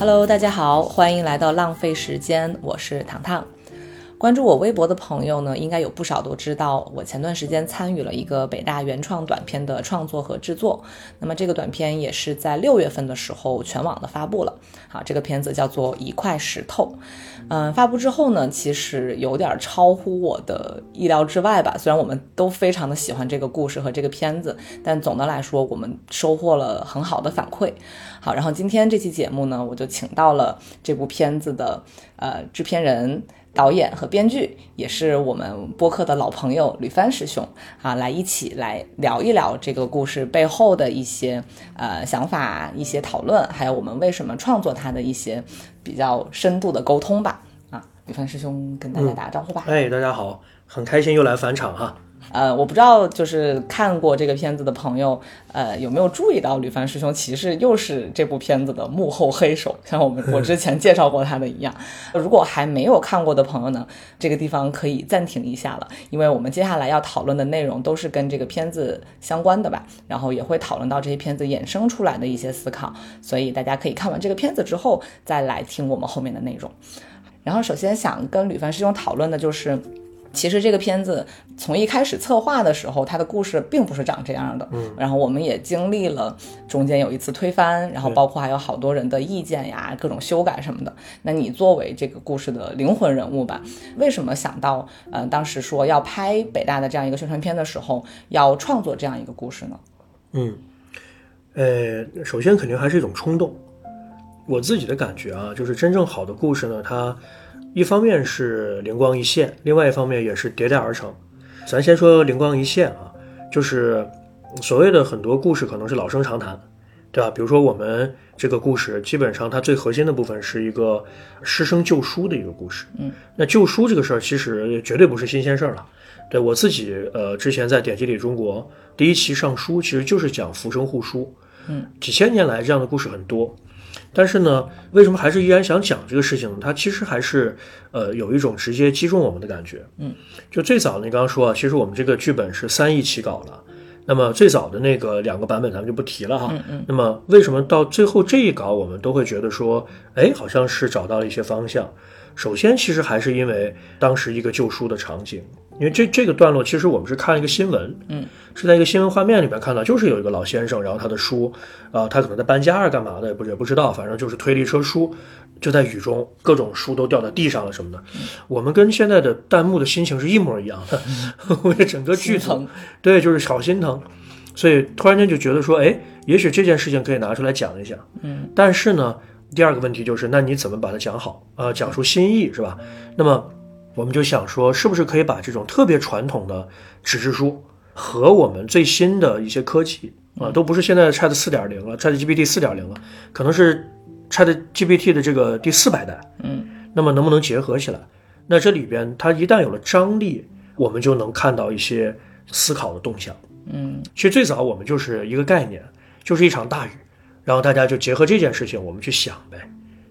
Hello，大家好，欢迎来到浪费时间，我是糖糖。关注我微博的朋友呢，应该有不少都知道，我前段时间参与了一个北大原创短片的创作和制作。那么这个短片也是在六月份的时候全网的发布了。好，这个片子叫做《一块石头》。嗯，发布之后呢，其实有点超乎我的意料之外吧。虽然我们都非常的喜欢这个故事和这个片子，但总的来说，我们收获了很好的反馈。好，然后今天这期节目呢，我就请到了这部片子的呃制片人。导演和编剧也是我们播客的老朋友吕帆师兄啊，来一起来聊一聊这个故事背后的一些呃想法、一些讨论，还有我们为什么创作它的一些比较深度的沟通吧。啊，吕帆师兄跟大家打个招呼吧。哎，大家好，很开心又来返场哈。呃，我不知道就是看过这个片子的朋友，呃，有没有注意到吕凡师兄其实又是这部片子的幕后黑手，像我们 我之前介绍过他的一样。如果还没有看过的朋友呢，这个地方可以暂停一下了，因为我们接下来要讨论的内容都是跟这个片子相关的吧，然后也会讨论到这些片子衍生出来的一些思考，所以大家可以看完这个片子之后再来听我们后面的内容。然后首先想跟吕凡师兄讨论的就是。其实这个片子从一开始策划的时候，它的故事并不是长这样的。嗯，然后我们也经历了中间有一次推翻，然后包括还有好多人的意见呀、各种修改什么的。那你作为这个故事的灵魂人物吧，为什么想到呃当时说要拍北大的这样一个宣传片的时候，要创作这样一个故事呢？嗯，呃，首先肯定还是一种冲动。我自己的感觉啊，就是真正好的故事呢，它一方面是灵光一现，另外一方面也是迭代而成。咱先说灵光一现啊，就是所谓的很多故事可能是老生常谈，对吧？比如说我们这个故事，基本上它最核心的部分是一个师生救书的一个故事。嗯，那救书这个事儿其实绝对不是新鲜事儿了。对我自己，呃，之前在《典籍里中国》第一期上书，其实就是讲浮生护书。嗯，几千年来这样的故事很多。但是呢，为什么还是依然想讲这个事情呢？它其实还是呃有一种直接击中我们的感觉。嗯，就最早你刚刚说啊，其实我们这个剧本是三亿起稿了。那么最早的那个两个版本咱们就不提了哈。嗯嗯。那么为什么到最后这一稿我们都会觉得说，哎，好像是找到了一些方向？首先，其实还是因为当时一个旧书的场景，因为这这个段落其实我们是看了一个新闻，嗯，是在一个新闻画面里面看到，就是有一个老先生，然后他的书，啊、他可能在搬家啊干嘛的，也不也不知道，反正就是推了一车书，就在雨中，各种书都掉在地上了什么的。我们跟现在的弹幕的心情是一模一样的，我这整个剧疼对，就是好心疼，所以突然间就觉得说，哎，也许这件事情可以拿出来讲一讲。嗯，但是呢，第二个问题就是，那你怎么把它讲好？呃，讲出新意是吧？那么我们就想说，是不是可以把这种特别传统的纸质书和我们最新的一些科技啊，都不是现在的 Chat 四点零了，Chat GPT 四点零了，可能是 Chat GPT 的这个第四百代。嗯，那么能不能结合起来？那这里边它一旦有了张力，我们就能看到一些思考的动向。嗯其实最早我们就是一个概念，就是一场大雨，然后大家就结合这件事情，我们去想呗，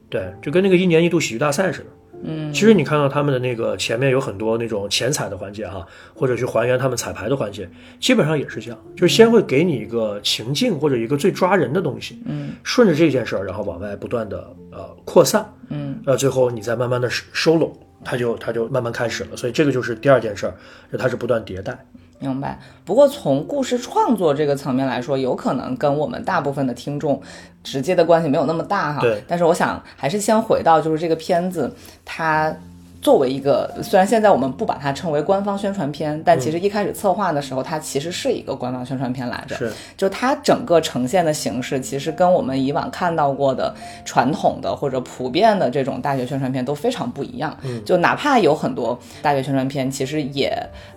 对，就跟那个一年一度喜剧大赛似的。嗯，其实你看到他们的那个前面有很多那种前彩的环节哈，或者去还原他们彩排的环节，基本上也是这样，就是先会给你一个情境或者一个最抓人的东西，嗯，顺着这件事儿，然后往外不断的呃扩散，嗯，呃，最后你再慢慢的收拢，它就它就慢慢开始了，所以这个就是第二件事儿，就它是不断迭代。明白。不过从故事创作这个层面来说，有可能跟我们大部分的听众直接的关系没有那么大哈。对但是我想还是先回到就是这个片子，它。作为一个，虽然现在我们不把它称为官方宣传片，但其实一开始策划的时候，它其实是一个官方宣传片来着。是，就它整个呈现的形式，其实跟我们以往看到过的传统的或者普遍的这种大学宣传片都非常不一样。嗯就哪怕有很多大学宣传片，其实也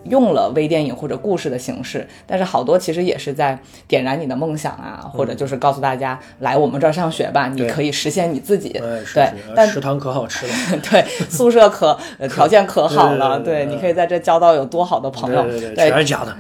用了微电影或者故事的形式，但是好多其实也是在点燃你的梦想啊，或者就是告诉大家来我们这儿上学吧，你可以实现你自己。对是，但食堂可好吃了。对，宿舍可条件可好了，对你可以在这交到有多好的朋友，对对对，全是假的。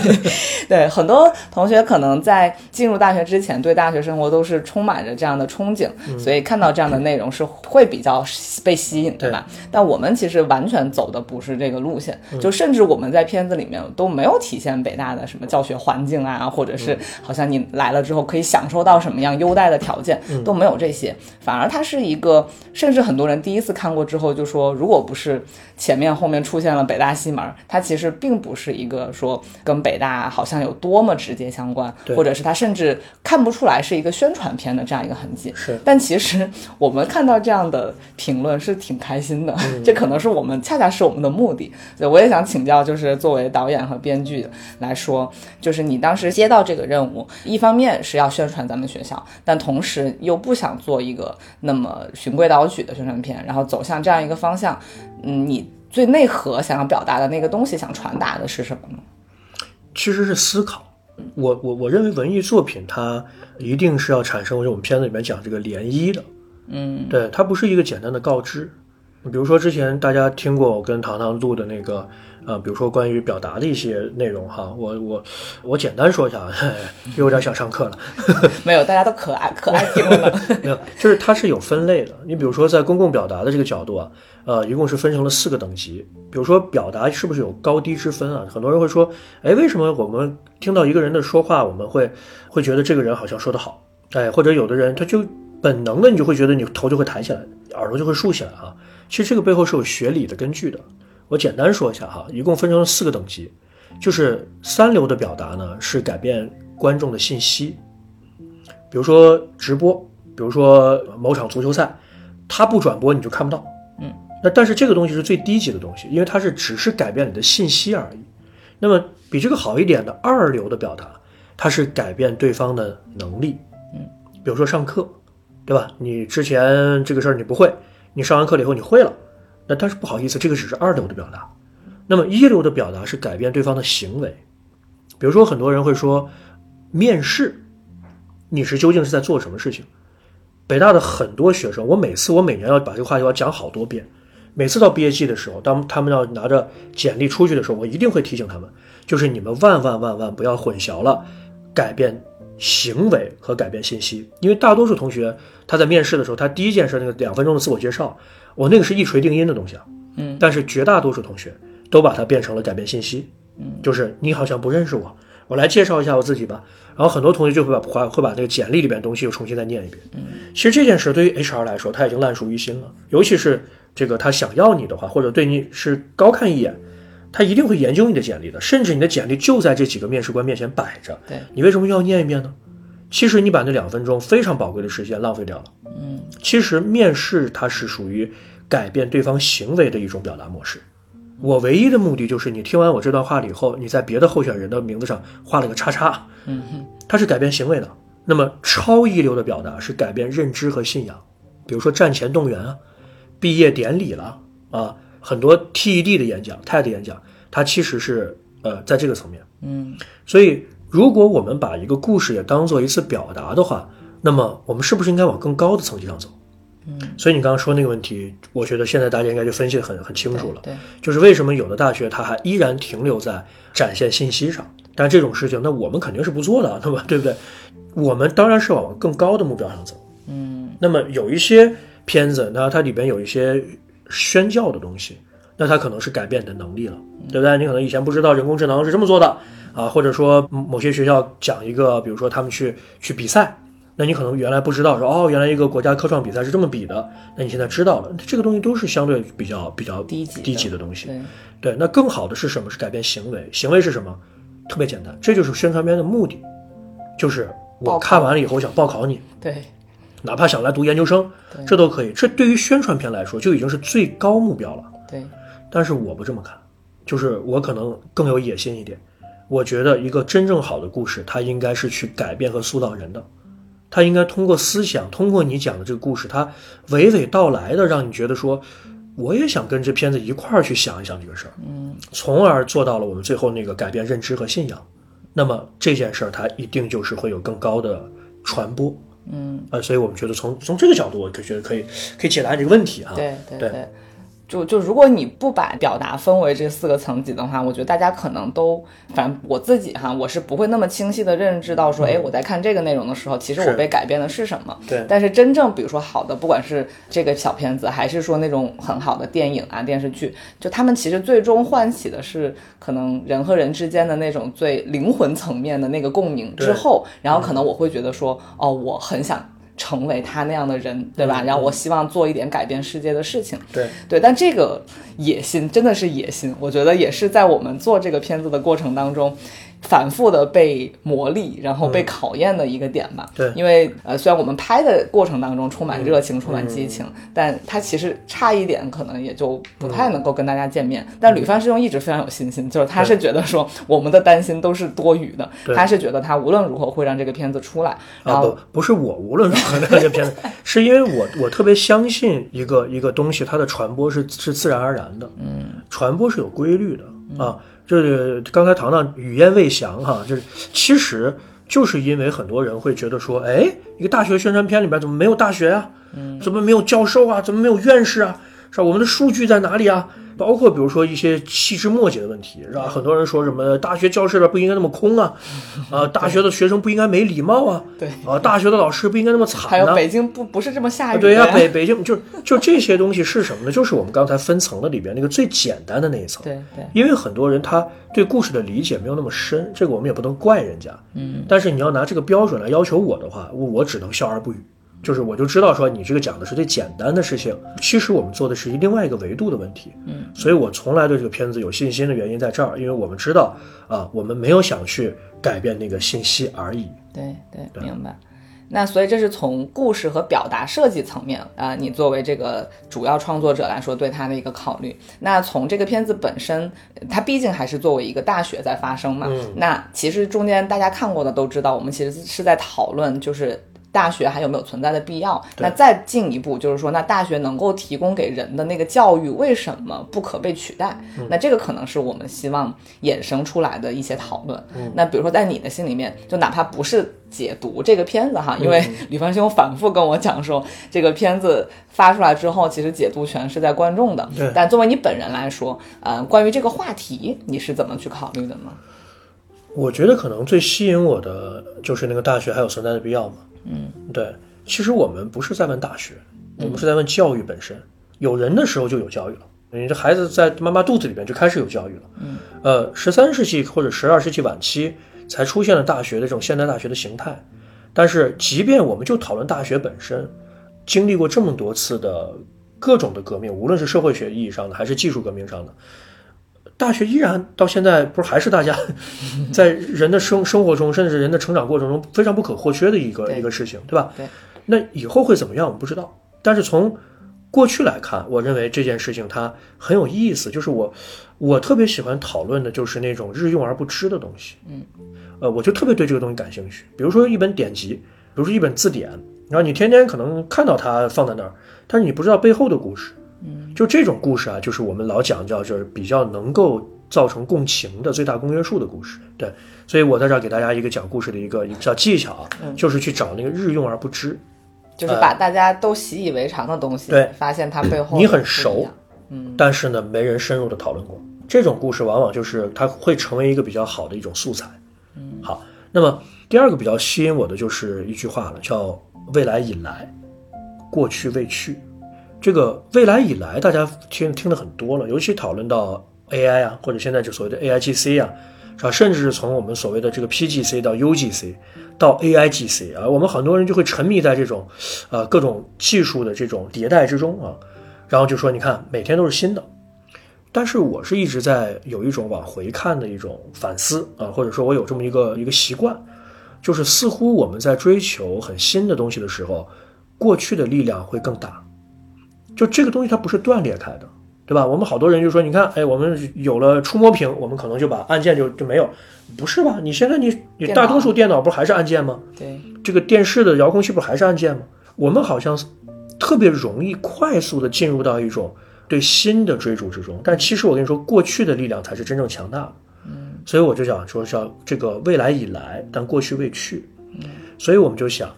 对，很多同学可能在进入大学之前，对大学生活都是充满着这样的憧憬，嗯。所以看到这样的内容是会比较被吸引，对吧？但我们其实完全走的不是这个路线，嗯。就甚至我们在片子里面都没有体现北大的什么教学环境啊，或者嗯。是好像你来了之后可以享受到什么样优待的条件，嗯。都没有这些，反而它是一个，甚至很多人第一次看过之后就说，如果不是前面后面出现了北大西门，它其实并不是一个说跟北大好像有多么直接相关，或者是它甚至看不出来是一个宣传片的这样一个痕迹。是但其实我们看到这样的评论是挺开心的，这可能是我们恰恰是我们的目的。所以我也想请教，就是作为导演和编剧来说，就是你当时接到这个任务，一方面是要宣传咱们学校，但同时又不想做一个那么循规蹈矩的宣传片，然后走向这样一个方向，嗯，你最内核想要表达的那个东西，想传达的是什么呢？其实是思考。我我我认为文艺作品它一定是要产生，就我们片子里面讲这个涟漪的，嗯，对，它不是一个简单的告知。比如说之前大家听过我跟糖糖录的那个，呃，比如说关于表达的一些内容哈，我我我简单说一下 有点想上课了。没有，大家都可爱可爱听了。没有，就是它是有分类的。你比如说，在公共表达的这个角度啊，呃，一共是分成了四个等级。比如说，表达是不是有高低之分啊？很多人会说，哎，为什么我们听到一个人的说话，我们会会觉得这个人好像说得好？哎，或者有的人他就本能的，你就会觉得你头就会抬起来，耳朵就会竖起来啊。其实这个背后是有学理的根据的。我简单说一下哈，一共分成了四个等级，就是三流的表达呢是改变观众的信息，比如说直播，比如说某场足球赛，他不转播你就看不到。嗯，那但是这个东西是最低级的东西，因为它是只是改变你的信息而已。那么比这个好一点的二流的表达，它是改变对方的能力。嗯，比如说上课，对吧？你之前这个事儿你不会，你上完课了以后你会了，那但是不好意思，这个只是二流的表达。那么一流的表达是改变对方的行为，比如说很多人会说，面试，你是究竟是在做什么事情？北大的很多学生，我每次我每年要把这个话题要讲好多遍，每次到毕业季的时候，当他们要拿着简历出去的时候，我一定会提醒他们，就是你们万万万万不要混淆了改变行为和改变信息，因为大多数同学他在面试的时候，他第一件事那个两分钟的自我介绍，我那个是一锤定音的东西啊，嗯，但是绝大多数同学都把它变成了改变信息，嗯，就是你好像不认识我，我来介绍一下我自己吧。然后很多同学就会把会会把那个简历里边东西又重新再念一遍。嗯，其实这件事对于 HR 来说，他已经烂熟于心了。尤其是这个他想要你的话，或者对你是高看一眼，他一定会研究你的简历的。甚至你的简历就在这几个面试官面前摆着，对你为什么要念一遍呢？其实你把那两分钟非常宝贵的时间浪费掉了。嗯，其实面试它是属于改变对方行为的一种表达模式。我唯一的目的就是你听完我这段话了以后，你在别的候选人的名字上画了个叉叉，嗯哼，它是改变行为的。那么超一流的表达是改变认知和信仰，比如说战前动员啊，毕业典礼了啊，很多 TED 的演讲、TED 演讲，它其实是呃在这个层面。嗯所以，如果我们把一个故事也当做一次表达的话，那么我们是不是应该往更高的层级上走？嗯，所以你刚刚说那个问题，我觉得现在大家应该就分析的很很清楚了。对，就是为什么有的大学它还依然停留在展现信息上，但这种事情，那我们肯定是不做的，那么？对不对？我们当然是往更高的目标上走。嗯那么有一些片子，那它里边有一些宣教的东西，那它可能是改变你的能力了，对不对？你可能以前不知道人工智能是这么做的啊，或者说嗯某些学校讲一个，比如说他们去去比赛，那你可能原来不知道说哦，原来一个国家科创比赛是这么比的，那你现在知道了，这个东西都是相对比较比较低级的低级的东西。对，对，那更好的是什么？是改变行为。行为是什么？特别简单，这就是宣传片的目的，就是我看完了以后想报考你，对，哪怕想来读研究生，这都可以。这对于宣传片来说就已经是最高目标了。对，但是我不这么看，就是我可能更有野心一点。我觉得一个真正好的故事，它应该是去改变和塑造人的，它应该通过思想，通过你讲的这个故事，它娓娓道来的，让你觉得说，我也想跟这片子一块儿去想一想这个事儿，嗯从而做到了我们最后那个改变认知和信仰。那么这件事儿，它一定就是会有更高的传播。嗯，呃、所以我们觉得从从这个角度，我可觉得可以可以解答你这个问题啊。对对对对。就就如果你不把表达分为这四个层级的话，我觉得大家可能都，反正我自己哈，我是不会那么清晰的认知到说，哎，我在看这个内容的时候，其实我被改变的是什么。对但是真正比如说好的，不管是这个小片子，还是说那种很好的电影啊、电视剧，就他们其实最终唤起的是可能人和人之间的那种最灵魂层面的那个共鸣之后，然后可能我会觉得说，哦，我很想。成为他那样的人，对吧？然后我希望做一点改变世界的事情，对。对，但这个野心真的是野心，我觉得也是在我们做这个片子的过程当中，反复的被磨砺，然后被考验的一个点吧。对。因为呃，虽然我们拍的过程当中充满热情、充满激情，但它其实差一点，可能也就不太能够跟大家见面。但吕范师兄一直非常有信心，就是他是觉得说我们的担心都是多余的，他是觉得他无论如何会让这个片子出来，然啊后不不是我无论如何让这个片子，是因为我我特别相信一个一个东西，它的传播是是自然而然的，嗯，传播是有规律的啊。这刚才糖糖语焉未详哈，就是其实就是因为很多人会觉得说，哎，一个大学宣传片里边怎么没有大学啊？嗯，怎么没有教授啊？怎么没有院士啊？是吧？我们的数据在哪里啊？包括比如说一些细枝末节的问题，是吧？很多人说什么大学教室里不应该那么空啊，啊，大学的学生不应该没礼貌啊，对啊，大学的老师不应该那么惨呢、还有北京不不是这么下雨的对呀、呀，北北京就就这些东西是什么呢？就是我们刚才分层的里边那个最简单的那一层。对对因为很多人他对故事的理解没有那么深，这个我们也不能怪人家。嗯，但是你要拿这个标准来要求我的话，我我只能笑而不语。就是我就知道说你这个讲的是最简单的事情，其实我们做的是另外一个维度的问题。嗯，所以我从来对这个片子有信心的原因在这儿，因为我们知道啊，我们没有想去改变那个信息而已。对对，明白。那所以这是从故事和表达设计层面啊、你作为这个主要创作者来说对它的一个考虑。那从这个片子本身，它毕竟还是作为一个大学在发生嘛。那其实中间大家看过的都知道，我们其实是在讨论就是。大学还有没有存在的必要？那再进一步就是说，那大学能够提供给人的那个教育为什么不可被取代？那这个可能是我们希望衍生出来的一些讨论。那比如说在你的心里面，就哪怕不是解读这个片子哈，因为李方兄反复跟我讲说，这个片子发出来之后，其实解读权是在观众的对。但作为你本人来说，呃，关于这个话题，你是怎么去考虑的呢？我觉得可能最吸引我的就是那个大学还有存在的必要嘛。嗯，对。其实我们不是在问大学，我们是在问教育本身。有人的时候就有教育了，你这孩子在妈妈肚子里边就开始有教育了。嗯，呃，十三世纪或者十二世纪晚期才出现了大学的这种现代大学的形态。但是，即便我们就讨论大学本身，经历过这么多次的各种的革命，无论是社会学意义上的还是技术革命上的，大学依然到现在不是还是大家 在人的生生活中，甚至人的成长过程中非常不可或缺的一个一个事情，对吧？对。那以后会怎么样，我们不知道。但是从过去来看，我认为这件事情它很有意思，就是我我特别喜欢讨论的就是那种日用而不知的东西。嗯，呃，我就特别对这个东西感兴趣。比如说一本典籍，比如说一本字典，然后你天天可能看到它放在那儿，但是你不知道背后的故事。嗯，就这种故事啊，就是我们老讲叫就是比较能够造成共情的最大公约数的故事。对，所以我在这儿给大家一个讲故事的一个一个小技巧啊，就是去找那个日用而不知。就是把大家都习以为常的东西，对发现它背后你很熟嗯，但是呢，没人深入的讨论过。这种故事往往就是它会成为一个比较好的一种素材。嗯，好。那么第二个比较吸引我的就是一句话了，叫“未来已来，过去未去”。这个未来以来，大家听听的很多了，尤其讨论到 AI 啊，或者现在就所谓的 AIGC 啊，是吧？甚至是从我们所谓的这个 PGC 到 UGC 到 AIGC 啊，我们很多人就会沉迷在这种，呃，各种技术的这种迭代之中啊，然后就说你看每天都是新的，但是我是一直在有一种往回看的一种反思啊，或者说我有这么一个一个习惯，就是似乎我们在追求很新的东西的时候，过去的力量会更大。就这个东西它不是断裂开的，对吧？我们好多人就说，你看，哎，我们有了触摸屏，我们可能就把按键就就没有，不是吧？你现在你你大多数电脑不还是按键吗？对，这个电视的遥控器不还是按键吗？我们好像特别容易快速的进入到一种对新的追逐之中，但其实我跟你说，过去的力量才是真正强大的。嗯，所以我就想说，叫这个未来已来，但过去未去。嗯，所以我们就想，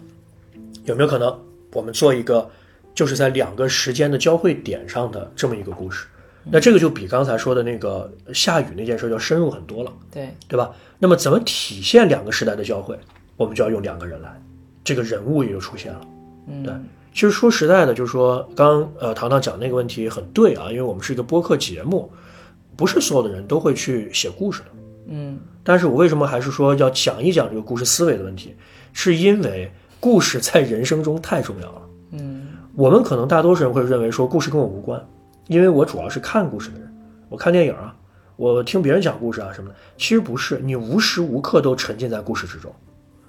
有没有可能我们做一个就是在两个时间的交汇点上的这么一个故事。那这个就比刚才说的那个下雨那件事要深入很多了，对，对吧？那么怎么体现两个时代的交汇？我们就要用两个人来，这个人物也就出现了。嗯，对，其实说实在的，就是说刚呃糖糖讲那个问题很对啊，因为我们是一个播客节目，不是所有的人都会去写故事的。嗯但是我为什么还是说要讲一讲这个故事思维的问题？是因为故事在人生中太重要了。嗯我们可能大多数人会认为说故事跟我无关，因为我主要是看故事的人，我看电影啊，我听别人讲故事啊什么的。其实不是，你无时无刻都沉浸在故事之中。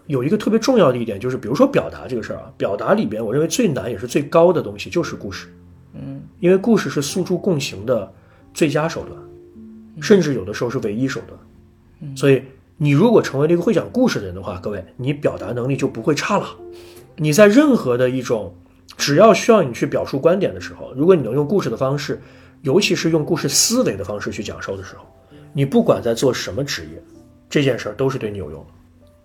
有一个特别重要的一点就是，比如说表达这个事儿啊，表达里边我认为最难也是最高的东西就是故事，嗯因为故事是诉诸共情的最佳手段，甚至有的时候是唯一手段。所以你如果成为了一个会讲故事的人的话，各位，你表达能力就不会差了。你在任何的一种只要需要你去表述观点的时候，如果你能用故事的方式，尤其是用故事思维的方式去讲授的时候，你不管在做什么职业，这件事儿都是对你有用的。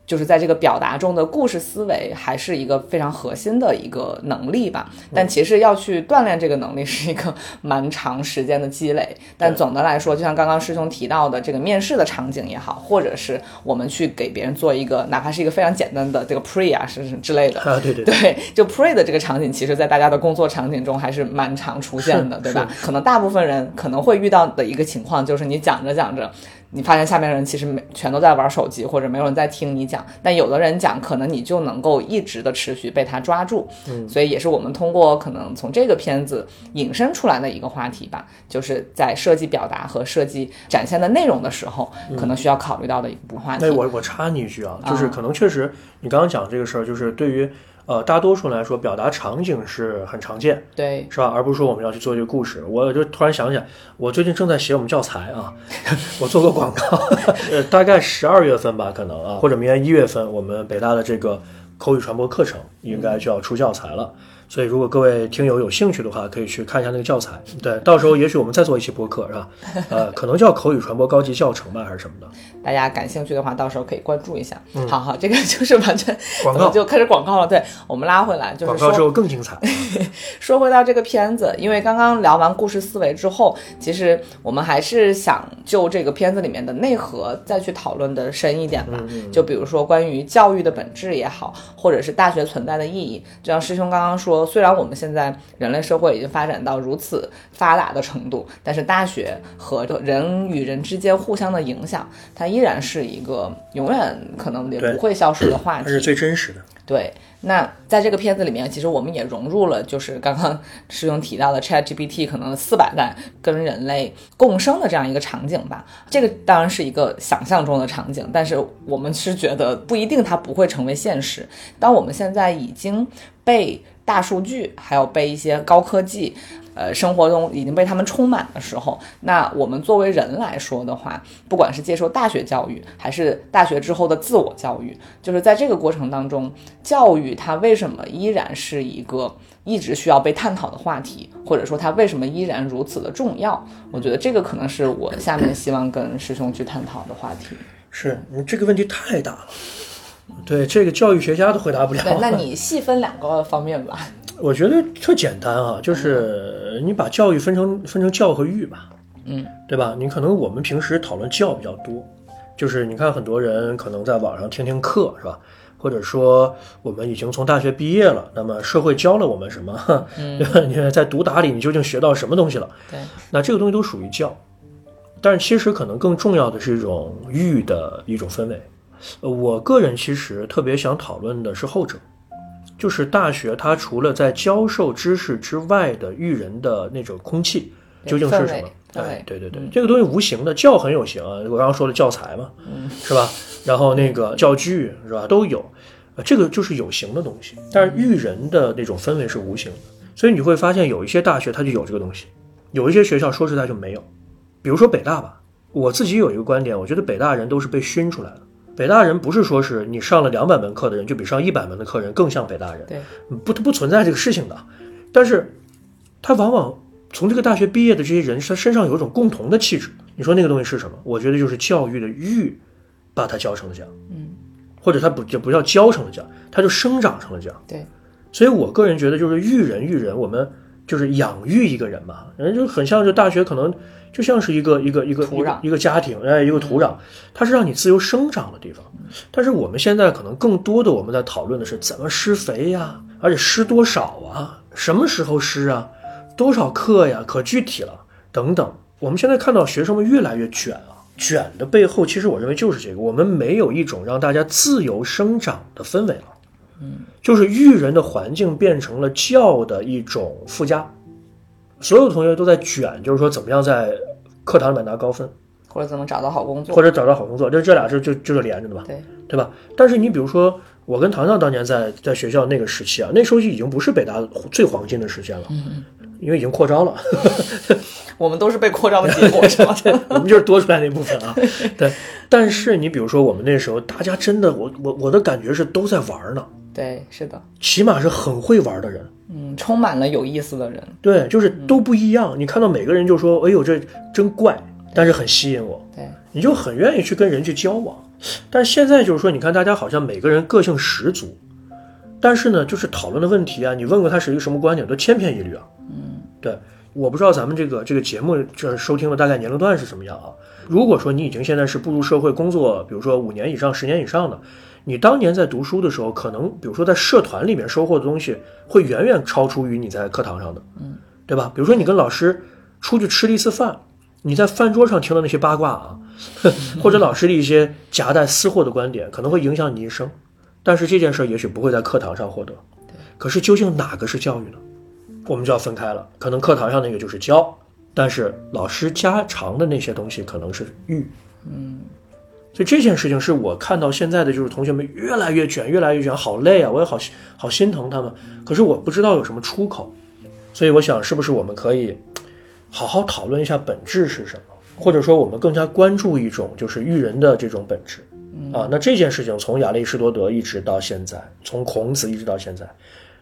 就是在这个表达中的故事思维，还是一个非常核心的一个能力吧。但其实要去锻炼这个能力，是一个蛮长时间的积累。但总的来说，就像刚刚师兄提到的，这个面试的场景也好，或者是我们去给别人做一个，哪怕是一个非常简单的这个 pre 啊，是是之类的。啊，对对对，就 pre 的这个场景，其实在大家的工作场景中还是蛮常出现的，对吧？可能大部分人可能会遇到的一个情况，就是你讲着讲着，你发现下面的人其实没全都在玩手机，或者没有人在听你讲。但有的人讲，可能你就能够一直的持续被他抓住。嗯所以也是我们通过可能从这个片子引申出来的一个话题吧，就是在设计表达和设计展现的内容的时候，可能需要考虑到的一个话题。那我我插你一句啊，就是可能确实你刚刚讲这个事儿，就是对于呃大多数人来说，表达场景是很常见，对，是吧？而不是说我们要去做一个故事。我就突然想起来，我最近正在写我们教材啊，我做个广告，呃，大概十二月份吧，可能啊，或者明年一月份，我们北大的这个口语传播课程应该就要出教材了。所以，如果各位听友有兴趣的话，可以去看一下那个教材。对，到时候也许我们再做一期播客，是吧？呃，可能叫口语传播高级教程吧，还是什么的。大家感兴趣的话，到时候可以关注一下。嗯好好，这个就是完全嗯广告就开始广告了。对我们拉回来，就是说广告之后更精彩。说回到这个片子，因为刚刚聊完故事思维之后，其实我们还是想就这个片子里面的内核再去讨论的深一点吧。就比如说关于教育的本质也好，或者是大学存在的意义。就像师兄刚刚说，虽然我们现在人类社会已经发展到如此发达的程度，但是大学和人与人之间互相的影响，它依然是一个永远可能也不会消失的话题。它是最真实的。对，那在这个片子里面，其实我们也融入了，就是刚刚师兄提到的 ChatGPT 可能四百代跟人类共生的这样一个场景吧。这个当然是一个想象中的场景，但是我们是觉得不一定它不会成为现实。当我们现在已经被大数据，还有被一些高科技。呃，生活中已经被他们充满的时候，那我们作为人来说的话，不管是接受大学教育，还是大学之后的自我教育，就是在这个过程当中，教育它为什么依然是一个一直需要被探讨的话题，或者说它为什么依然如此的重要？我觉得这个可能是我下面希望跟师兄去探讨的话题。是你这个问题太大了，对这个教育学家都回答不了。对，那你细分两个方面吧。我觉得特简单啊，就是你把教育分成分成教和育吧，嗯，对吧？你可能我们平时讨论教比较多，就是你看很多人可能在网上听听课是吧？或者说我们已经从大学毕业了，那么社会教了我们什么？对吧？你在毒打里你究竟学到什么东西了？对，那这个东西都属于教，但是其实可能更重要的是一种育的一种氛围。呃我个人其实特别想讨论的是后者，就是大学它除了在教授知识之外的育人的那种空气究竟是什么？哎对，对对对，这个东西无形的，教很有形啊，我刚刚说的教材嘛，是吧？然后那个教具是吧，都有，呃这个就是有形的东西。但是育人的那种氛围是无形的，所以你会发现有一些大学它就有这个东西，有一些学校说实在就没有。比如说北大吧，我自己有一个观点，我觉得北大人都是被熏出来的。北大人不是说是你上了两百门课的人就比上一百门的课人更像北大人，对，不，它不存在这个事情的。但是，他往往从这个大学毕业的这些人，他身上有一种共同的气质。你说那个东西是什么？我觉得就是教育的育，把它教成了这样。嗯，或者他不就不叫教成了这样，他就生长成了这样。对，所以我个人觉得，就是育人育人，我们就是养育一个人嘛，人就很像，就大学可能就像是一个一个一个土壤一个家庭，哎，一个土壤，它是让你自由生长的地方。但是我们现在可能更多的我们在讨论的是怎么施肥呀，而且施多少啊，什么时候施啊，多少克呀，可具体了等等。我们现在看到学生们越来越卷啊，卷的背后，其实我认为就是这个，我们没有一种让大家自由生长的氛围了。嗯，就是育人的环境变成了教的一种附加，所有同学都在卷，就是说怎么样在课堂里面拿高分，或者怎么找到好工作，或者找到好工作，就这俩是就就是连着的嘛，对。对吧？但是你比如说，我跟糖糖当年在在学校那个时期啊，那时候已经不是北大最黄金的时间了，嗯，因为已经扩招了，我们都是被扩招的结果，是吧？我们就是多出来那部分啊。对，但是你比如说我们那时候，大家真的，我我我的感觉是都在玩呢，对，是的，起码是很会玩的人。嗯，充满了有意思的人，对，就是都不一样。你看到每个人就说：“哎呦，这真怪，但是很吸引我。”对，你就很愿意去跟人去交往。但是现在就是说，你看大家好像每个人个性十足，但是呢，就是讨论的问题啊，你问过他是一个什么观点，都千篇一律啊。嗯，对，我不知道咱们这个这个节目这收听的大概年龄段是什么样啊？如果说你已经现在是步入社会工作，比如说五年以上、十年以上的，你当年在读书的时候，可能比如说在社团里面收获的东西，会远远超出于你在课堂上的，嗯，对吧？比如说你跟老师出去吃了一次饭，你在饭桌上听到那些八卦啊，或者老师的一些夹带私货的观点，可能会影响你一生。但是这件事儿也许不会在课堂上获得。可是究竟哪个是教育呢？我们就要分开了。可能课堂上那个就是教，但是老师家常的那些东西可能是育。所以这件事情是我看到现在的就是同学们越来越卷，越来越卷，好累啊！我也好好心疼他们，可是我不知道有什么出口，所以我想是不是我们可以好好讨论一下本质是什么，或者说我们更加关注一种就是育人的这种本质啊？那这件事情从亚里士多德一直到现在，从孔子一直到现在，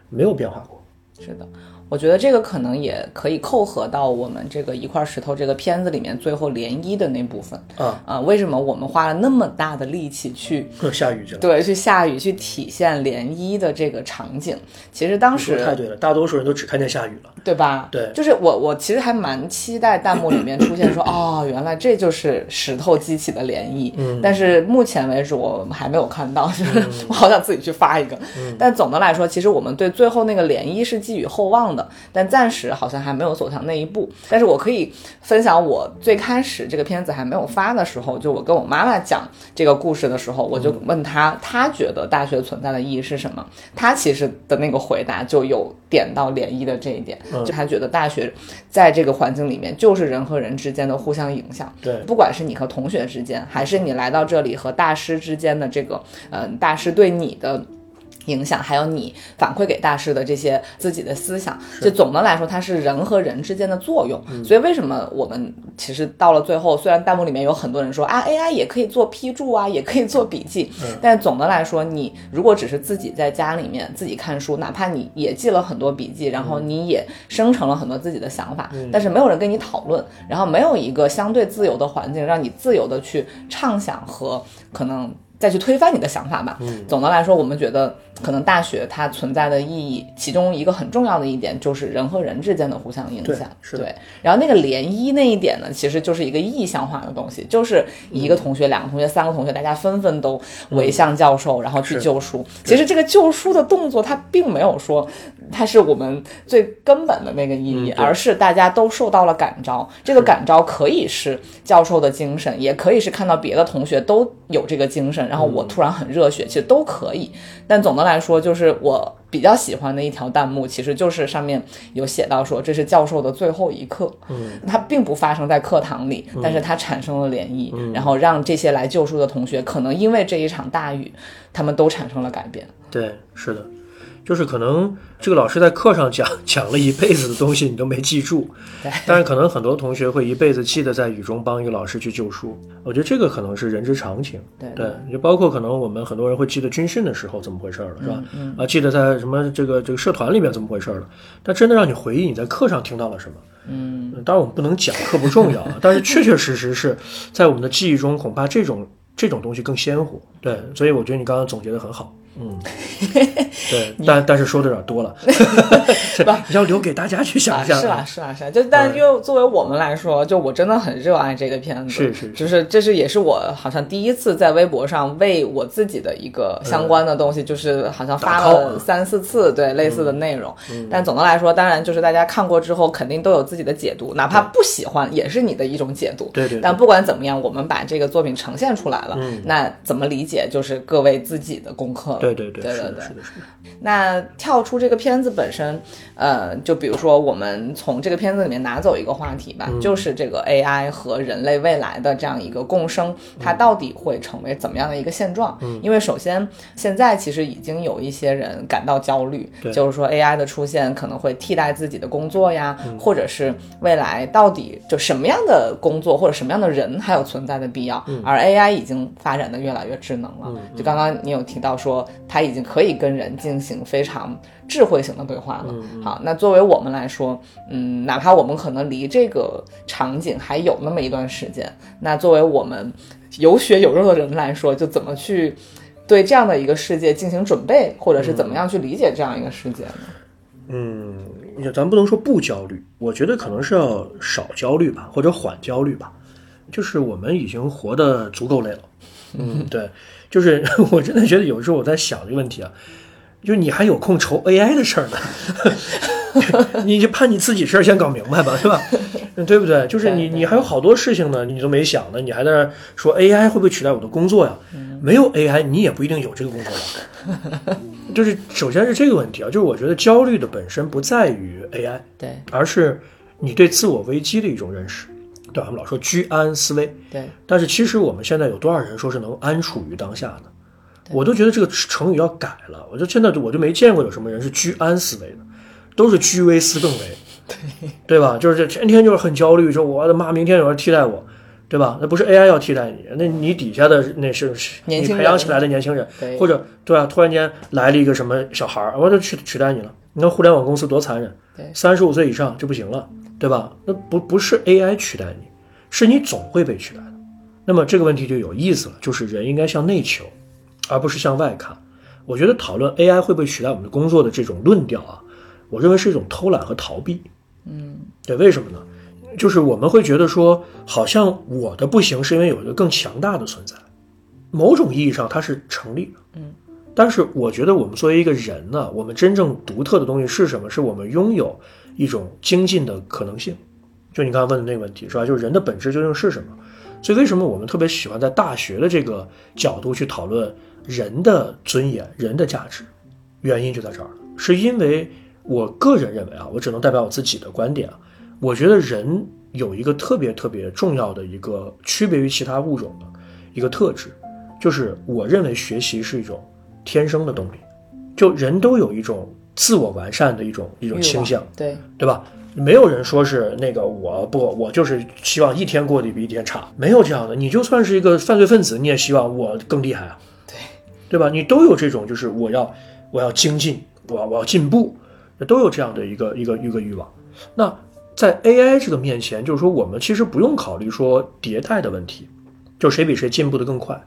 没有变化过。是的，我觉得这个可能也可以扣合到我们这个一块石头这个片子里面最后涟漪的那部分啊啊！为什么我们花了那么大的力气去下雨去了，对去下雨去体现涟漪的这个场景？其实当时说太对了，大多数人都只看见下雨了。对吧？对就是我，我其实还蛮期待弹幕里面出现说，哦，原来这就是石头激起的涟漪。嗯但是目前为止我们还没有看到，就是 我好想自己去发一个。嗯但总的来说，其实我们对最后那个涟漪是寄予厚望的，但暂时好像还没有走向那一步。但是我可以分享我最开始这个片子还没有发的时候，就我跟我妈妈讲这个故事的时候，我就问她，她觉得大学存在的意义是什么？她其实的那个回答就有点到涟漪的这一点，就她觉得大学在这个环境里面就是人和人之间的互相影响。对不管是你和同学之间，还是你来到这里和大师之间的这个，嗯、大师对你的。影响，还有你反馈给大师的这些自己的思想，就总的来说，它是人和人之间的作用。所以为什么我们其实到了最后，虽然弹幕里面有很多人说啊，AI 也可以做批注啊，也可以做笔记，但总的来说，你如果只是自己在家里面自己看书，哪怕你也记了很多笔记，然后你也生成了很多自己的想法，但是没有人跟你讨论，然后没有一个相对自由的环境，让你自由的去畅想和可能。再去推翻你的想法吧。嗯，总的来说，我们觉得可能大学它存在的意义，其中一个很重要的一点就是人和人之间的互相影响。对然后那个涟漪那一点呢，其实就是一个意象化的东西，就是一个同学、两个同学、三个同学，大家纷纷都围向教授，然后去救书。其实这个救书的动作，它并没有说它是我们最根本的那个意义，嗯而是大家都受到了感召。这个感召可以是教授的精神，也可以是看到别的同学都有这个精神，然后我突然很热血，其实都可以。但总的来说，就是我比较喜欢的一条弹幕，其实就是上面有写到说这是教授的最后一课，嗯，它并不发生在课堂里，但是它产生了涟漪，然后让这些来救书的同学，可能因为这一场大雨，他们都产生了改变。对，是的，就是可能这个老师在课上讲 讲了一辈子的东西，你都没记住，但是可能很多同学会一辈子记得在雨中帮一个老师去救书。我觉得这个可能是人之常情。对对，就包括可能我们很多人会记得军训的时候怎么回事儿了，是吧？啊，记得在什么这个这个社团里面怎么回事儿了。但真的让你回忆你在课上听到了什么，嗯，当然我们不能讲课不重要啊，但是确确实实是在我们的记忆中，恐怕这种这种东西更鲜活。对，所以我觉得你刚刚总结的很好。对，但但是说的有点多了，要留给大家去想啊，象。是啊，是啊，是啊，就但因为作为我们来说，就我真的很热爱这个片子，是是是就是这是也是我好像第一次在微博上为我自己的一个相关的东西，就是好像发了三四次对类似的内容。但总的来说，当然就是大家看过之后肯定都有自己的解读，哪怕不喜欢也是你的一种解读。对对对但不管怎么样，我们把这个作品呈现出来了，那怎么理解就是各位自己的功课了。对对对，对对对。那跳出这个片子本身，呃，就比如说我们从这个片子里面拿走一个话题吧，就是这个 AI 和人类未来的这样一个共生，它到底会成为怎么样的一个现状？因为首先现在其实已经有一些人感到焦虑，对就是说 AI 的出现可能会替代自己的工作呀，或者是未来到底就什么样的工作或者什么样的人还有存在的必要？而 AI 已经发展的越来越智能了，就刚刚你有提到说它已经可以跟人进行非常智慧型的对话了。好，那作为我们来说，嗯，哪怕我们可能离这个场景还有那么一段时间，那作为我们有血有肉的人来说，就怎么去对这样的一个世界进行准备，或者是怎么样去理解这样一个世界呢？嗯，咱不能说不焦虑，我觉得可能是要少焦虑吧，或者缓焦虑吧。就是我们已经活得足够累了。嗯，对，就是 我真的觉得有时候我在想这个问题啊，就是你还有空愁 AI 的事儿呢，你就把你自己事儿先搞明白吧，对吧？嗯 对不对？就是你你还有好多事情呢，你都没想呢，你还在那儿说 AI 会不会取代我的工作呀？没有 AI，你也不一定有这个工作了。就是首先是这个问题啊，就是我觉得焦虑的本身不在于 AI，对而是你对自我危机的一种认识。对吧，我们老说居安思危，对但是其实我们现在有多少人说是能安处于当下呢？我都觉得这个成语要改了。我就现在我就没见过有什么人是居安思危的，都是居危思更危，对对吧？就是这天天就是很焦虑，说我的妈，明天有人替代我，对吧？那不是 AI 要替代你，那你底下的那是你培养起来的年轻人，或者对吧？突然间来了一个什么小孩儿，我就取取代你了。你看互联网公司多残忍，对三十五岁以上就不行了，对吧？那不不是 AI 取代你，是你总会被取代的。那么这个问题就有意思了，就是人应该向内求，而不是向外看。我觉得讨论 AI 会不会取代我们的工作的这种论调啊，我认为是一种偷懒和逃避。嗯，对，为什么呢？就是我们会觉得说，好像我的不行是因为有一个更强大的存在，某种意义上它是成立的。嗯，但是我觉得我们作为一个人呢，我们真正独特的东西是什么？是我们拥有一种精进的可能性。就你刚刚问的那个问题是吧？就是人的本质究竟是什么？所以为什么我们特别喜欢在大学的这个角度去讨论人的尊严、人的价值？原因就在这儿了，是因为我个人认为啊，我只能代表我自己的观点啊，我觉得人有一个特别特别重要的一个区别于其他物种的一个特质，就是我认为学习是一种天生的动力，就人都有一种自我完善的一种一种倾向，对对吧？没有人说是那个我不，我就是希望一天过得比一天差，没有这样的。你就算是一个犯罪分子，你也希望我更厉害啊，对对吧？你都有这种，就是我要我要精进，我要我要进步，都有这样的一个一个一个欲望。那在 AI 这个面前，就是说我们其实不用考虑说迭代的问题，就谁比谁进步的更快。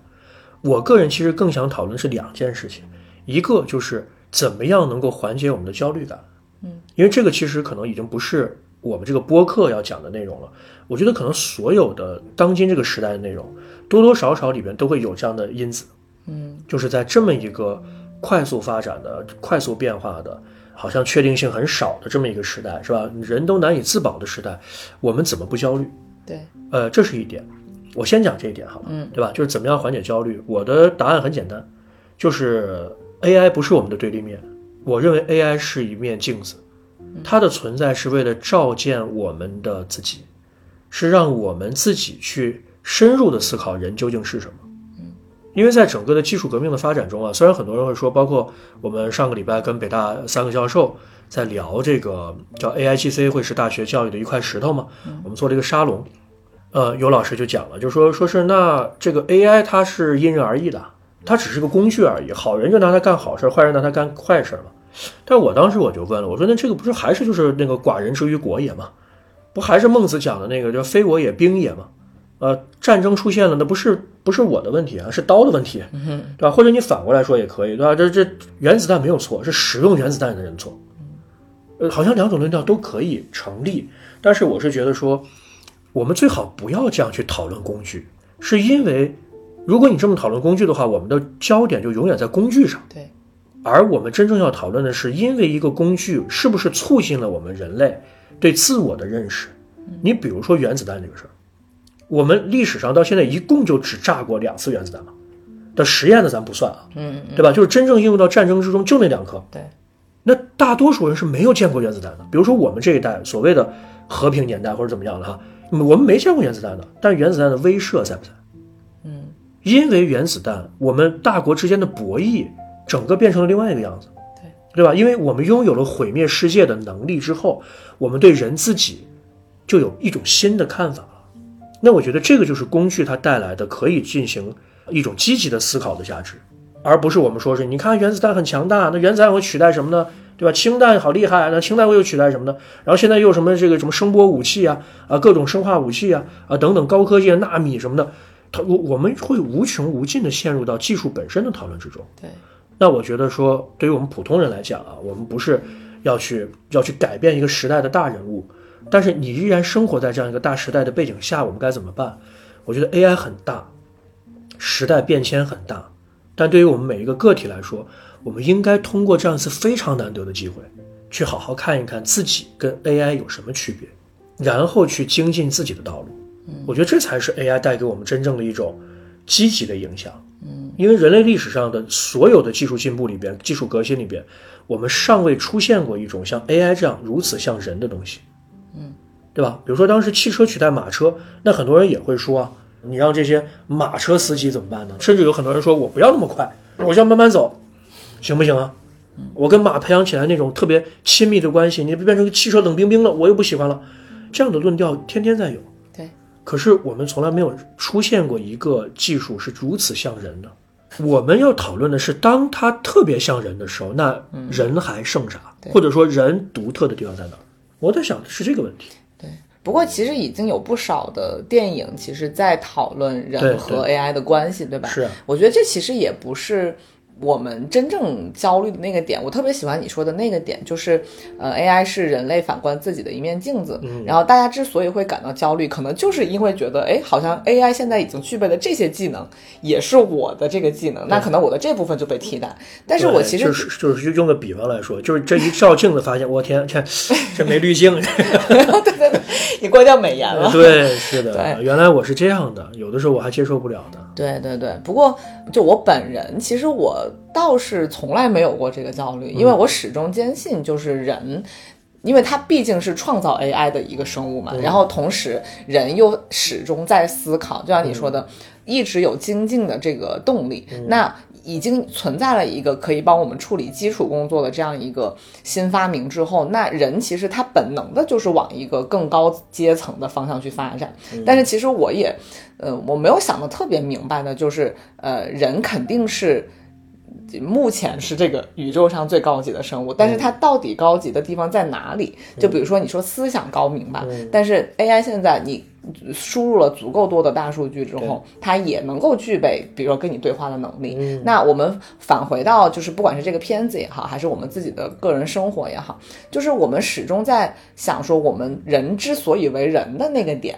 我个人其实更想讨论是两件事情，一个就是怎么样能够缓解我们的焦虑感。嗯因为这个其实可能已经不是我们这个播客要讲的内容了。我觉得可能所有的当今这个时代的内容，多多少少里边都会有这样的因子。嗯，就是在这么一个快速发展的、快速变化的，好像确定性很少的这么一个时代，是吧？人都难以自保的时代，我们怎么不焦虑？对呃，这是一点。我先讲这一点好了，嗯，对吧？就是怎么样缓解焦虑。我的答案很简单，就是 AI 不是我们的对立面，我认为 AI 是一面镜子，它的存在是为了照见我们的自己，是让我们自己去深入的思考人究竟是什么。因为在整个的技术革命的发展中啊，虽然很多人会说，包括我们上个礼拜跟北大三个教授在聊这个叫 AIGC 会是大学教育的一块石头嘛，我们做了一个沙龙，呃，有老师就讲了，就说说是那这个 AI 它是因人而异的，它只是个工具而已，好人就拿它干好事，坏人拿它干坏事嘛。但我当时我就问了，我说那这个不是还是就是那个寡人之于国也吗？不还是孟子讲的那个叫非我也兵也吗？呃，战争出现了，那不是不是我的问题啊，是刀的问题，对吧？或者你反过来说也可以，对吧？这这原子弹没有错，是使用原子弹的人错。呃，好像两种论调都可以成立，但是我是觉得说，我们最好不要这样去讨论工具，是因为如果你这么讨论工具的话，我们的焦点就永远在工具上。对，而我们真正要讨论的是，因为一个工具是不是促进了我们人类对自我的认识？你比如说原子弹这个事儿，我们历史上到现在一共就只炸过两次原子弹嘛，的实验的咱不算啊，嗯，对吧？就是真正应用到战争之中就那两颗。对，那大多数人是没有见过原子弹的。比如说我们这一代所谓的和平年代或者怎么样的哈，我们没见过原子弹的，但原子弹的威慑在不在？嗯，因为原子弹，我们大国之间的博弈整个变成了另外一个样子，对对吧？因为我们拥有了毁灭世界的能力之后，我们对人自己就有一种新的看法了。那我觉得这个就是工具它带来的可以进行一种积极的思考的价值，而不是我们说是你看原子弹很强大，那原子弹会取代什么呢？对吧？氢弹好厉害，那氢弹会又取代什么呢？然后现在又有什么这个什么声波武器啊啊各种生化武器啊啊等等高科技的纳米什么的，它我我们会无穷无尽的陷入到技术本身的讨论之中。对，那我觉得说，对于我们普通人来讲啊，我们不是要去要去改变一个时代的大人物，但是你依然生活在这样一个大时代的背景下，我们该怎么办？我觉得 AI 很大，时代变迁很大，但对于我们每一个个体来说，我们应该通过这样一次非常难得的机会，去好好看一看自己跟 AI 有什么区别，然后去精进自己的道路。我觉得这才是 AI 带给我们真正的一种积极的影响。嗯，因为人类历史上的所有的技术进步里边、技术革新里边，我们尚未出现过一种像 AI 这样如此像人的东西。嗯，对吧？比如说当时汽车取代马车，那很多人也会说啊，你让这些马车司机怎么办呢？甚至有很多人说我不要那么快，我就要慢慢走，行不行啊？我跟马培养起来那种特别亲密的关系，你变成个汽车冷冰冰了，我又不喜欢了。这样的论调天天在有。对，可是我们从来没有出现过一个技术是如此像人的。我们要讨论的是，当它特别像人的时候，那人还剩啥？对或者说人独特的地方在哪儿？我在想的是这个问题。对。不过其实已经有不少的电影，其实在讨论人和 AI 的关系，对吧？是啊我觉得这其实也不是我们真正焦虑的那个点。我特别喜欢你说的那个点，就是呃，AI 是人类反观自己的一面镜子。嗯然后大家之所以会感到焦虑，可能就是因为觉得，哎，好像 AI 现在已经具备了这些技能，也是我的这个技能，那可能我的这部分就被替代。但是我其实就是就是用个比方来说，就是这一照镜子发现，我天，这这没滤镜。你关掉美颜了。对，是的，对原来我是这样的，有的时候我还接受不了的。对对对，不过就我本人，其实我倒是从来没有过这个焦虑，因为我始终坚信，就是人，因为他毕竟是创造 AI 的一个生物嘛，然后同时人又始终在思考，就像你说的，一直有精进的这个动力，那。已经存在了一个可以帮我们处理基础工作的这样一个新发明之后，那人其实他本能的就是往一个更高阶层的方向去发展。但是其实我也，呃，我没有想的特别明白的，就是呃，人肯定是。目前是这个宇宙上最高级的生物，但是它到底高级的地方在哪里？就比如说你说思想高明吧，但是 AI 现在你输入了足够多的大数据之后，它也能够具备，比如说跟你对话的能力。那我们返回到就是不管是这个片子也好，还是我们自己的个人生活也好，就是我们始终在想说，我们人之所以为人的那个点。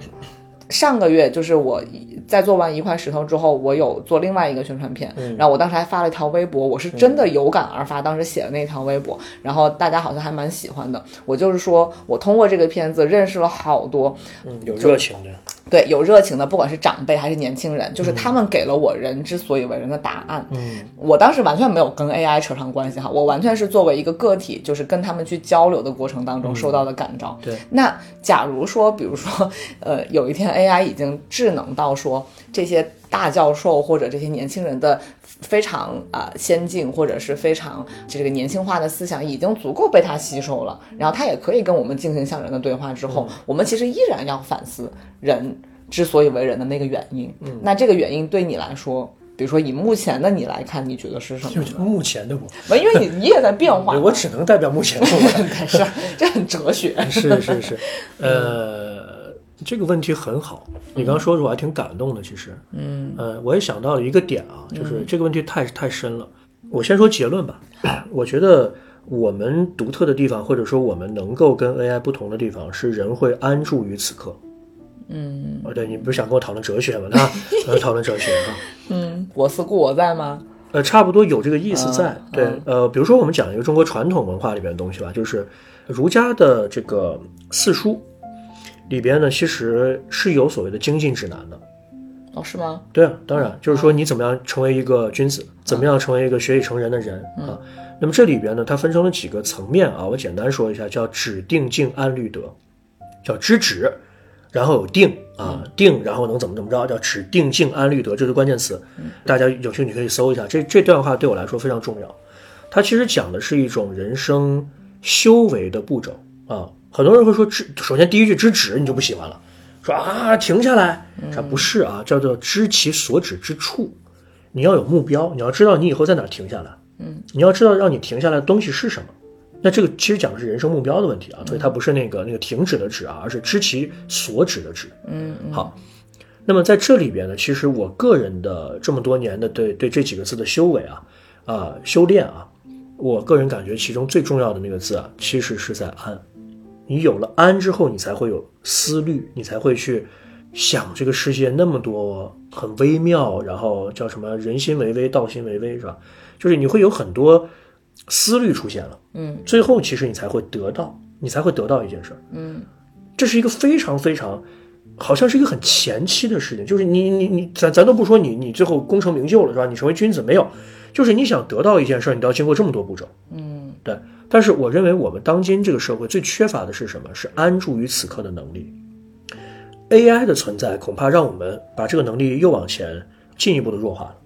上个月就是我在做完一块石头之后，我有做另外一个宣传片，然后我当时还发了一条微博，我是真的有感而发，当时写的那条微博，然后大家好像还蛮喜欢的。我就是说我通过这个片子认识了好多嗯，有热情的，对有热情的，不管是长辈还是年轻人，就是他们给了我人之所以为人的答案。嗯，我当时完全没有跟 AI 扯上关系哈，我完全是作为一个个体，就是跟他们去交流的过程当中受到的感召。对，那假如说，比如说，呃，有一天 AI 已经智能到说这些大教授或者这些年轻人的非常啊、呃先进或者是非常这个年轻化的思想已经足够被它吸收了，然后它也可以跟我们进行像人的对话之后，我们其实依然要反思人之所以为人的那个原因。嗯，那这个原因对你来说。比如说，以目前的你来看，你觉得是什么就是？目前的我，不因为你你也在变化，我只能代表目前的我。是这很哲学。是是是，呃，这个问题很好，你刚刚说的我还挺感动的。其实，嗯，呃，我也想到了一个点啊，就是这个问题太太深了。我先说结论吧。我觉得我们独特的地方，或者说我们能够跟 AI 不同的地方，是人会安住于此刻。嗯，哦，对你不是想跟我讨论哲学吗？那 呃讨论哲学啊。嗯，我思故我在吗？呃，差不多有这个意思在。嗯对，呃，比如说我们讲一个中国传统文化里边的东西吧，就是儒家的这个四书里边呢，其实是有所谓的精进指南的。哦，是吗？对啊，当然就是说你怎么样成为一个君子，怎么样成为一个学以成人的人啊。那么这里边呢，它分成了几个层面啊，我简单说一下，叫指定静安律德，叫知止，然后有定啊，定，然后能怎么怎么着，叫指定静安律德，这是关键词。大家有兴趣可以搜一下，这这段话对我来说非常重要。它其实讲的是一种人生修为的步骤啊。很多人会说知，首先第一句知止你就不喜欢了，说啊停下来，这不是啊，叫做知其所止之处。你要有目标，你要知道你以后在哪停下来，嗯，你要知道让你停下来的东西是什么。那这个其实讲的是人生目标的问题啊，所以它不是那个那个停止的止啊，而是知其所止的止。嗯，嗯好，那么在这里边呢，其实我个人的这么多年的对对这几个字的修为啊啊修炼啊，我个人感觉其中最重要的那个字啊，其实是在安。你有了安之后，你才会有思虑，你才会去想这个世界那么多很微妙，然后叫什么人心为微，道心为微，是吧？就是你会有很多思虑出现了，嗯，最后其实你才会得到，你才会得到一件事儿，嗯，这是一个非常非常，好像是一个很前期的事情，就是你你你，咱咱都不说你你最后功成名就了，是吧？你成为君子没有？就是你想得到一件事儿，你都要经过这么多步骤，嗯，对。但是我认为我们当今这个社会最缺乏的是什么？是安住于此刻的能力。AI 的存在恐怕让我们把这个能力又往前进一步的弱化了。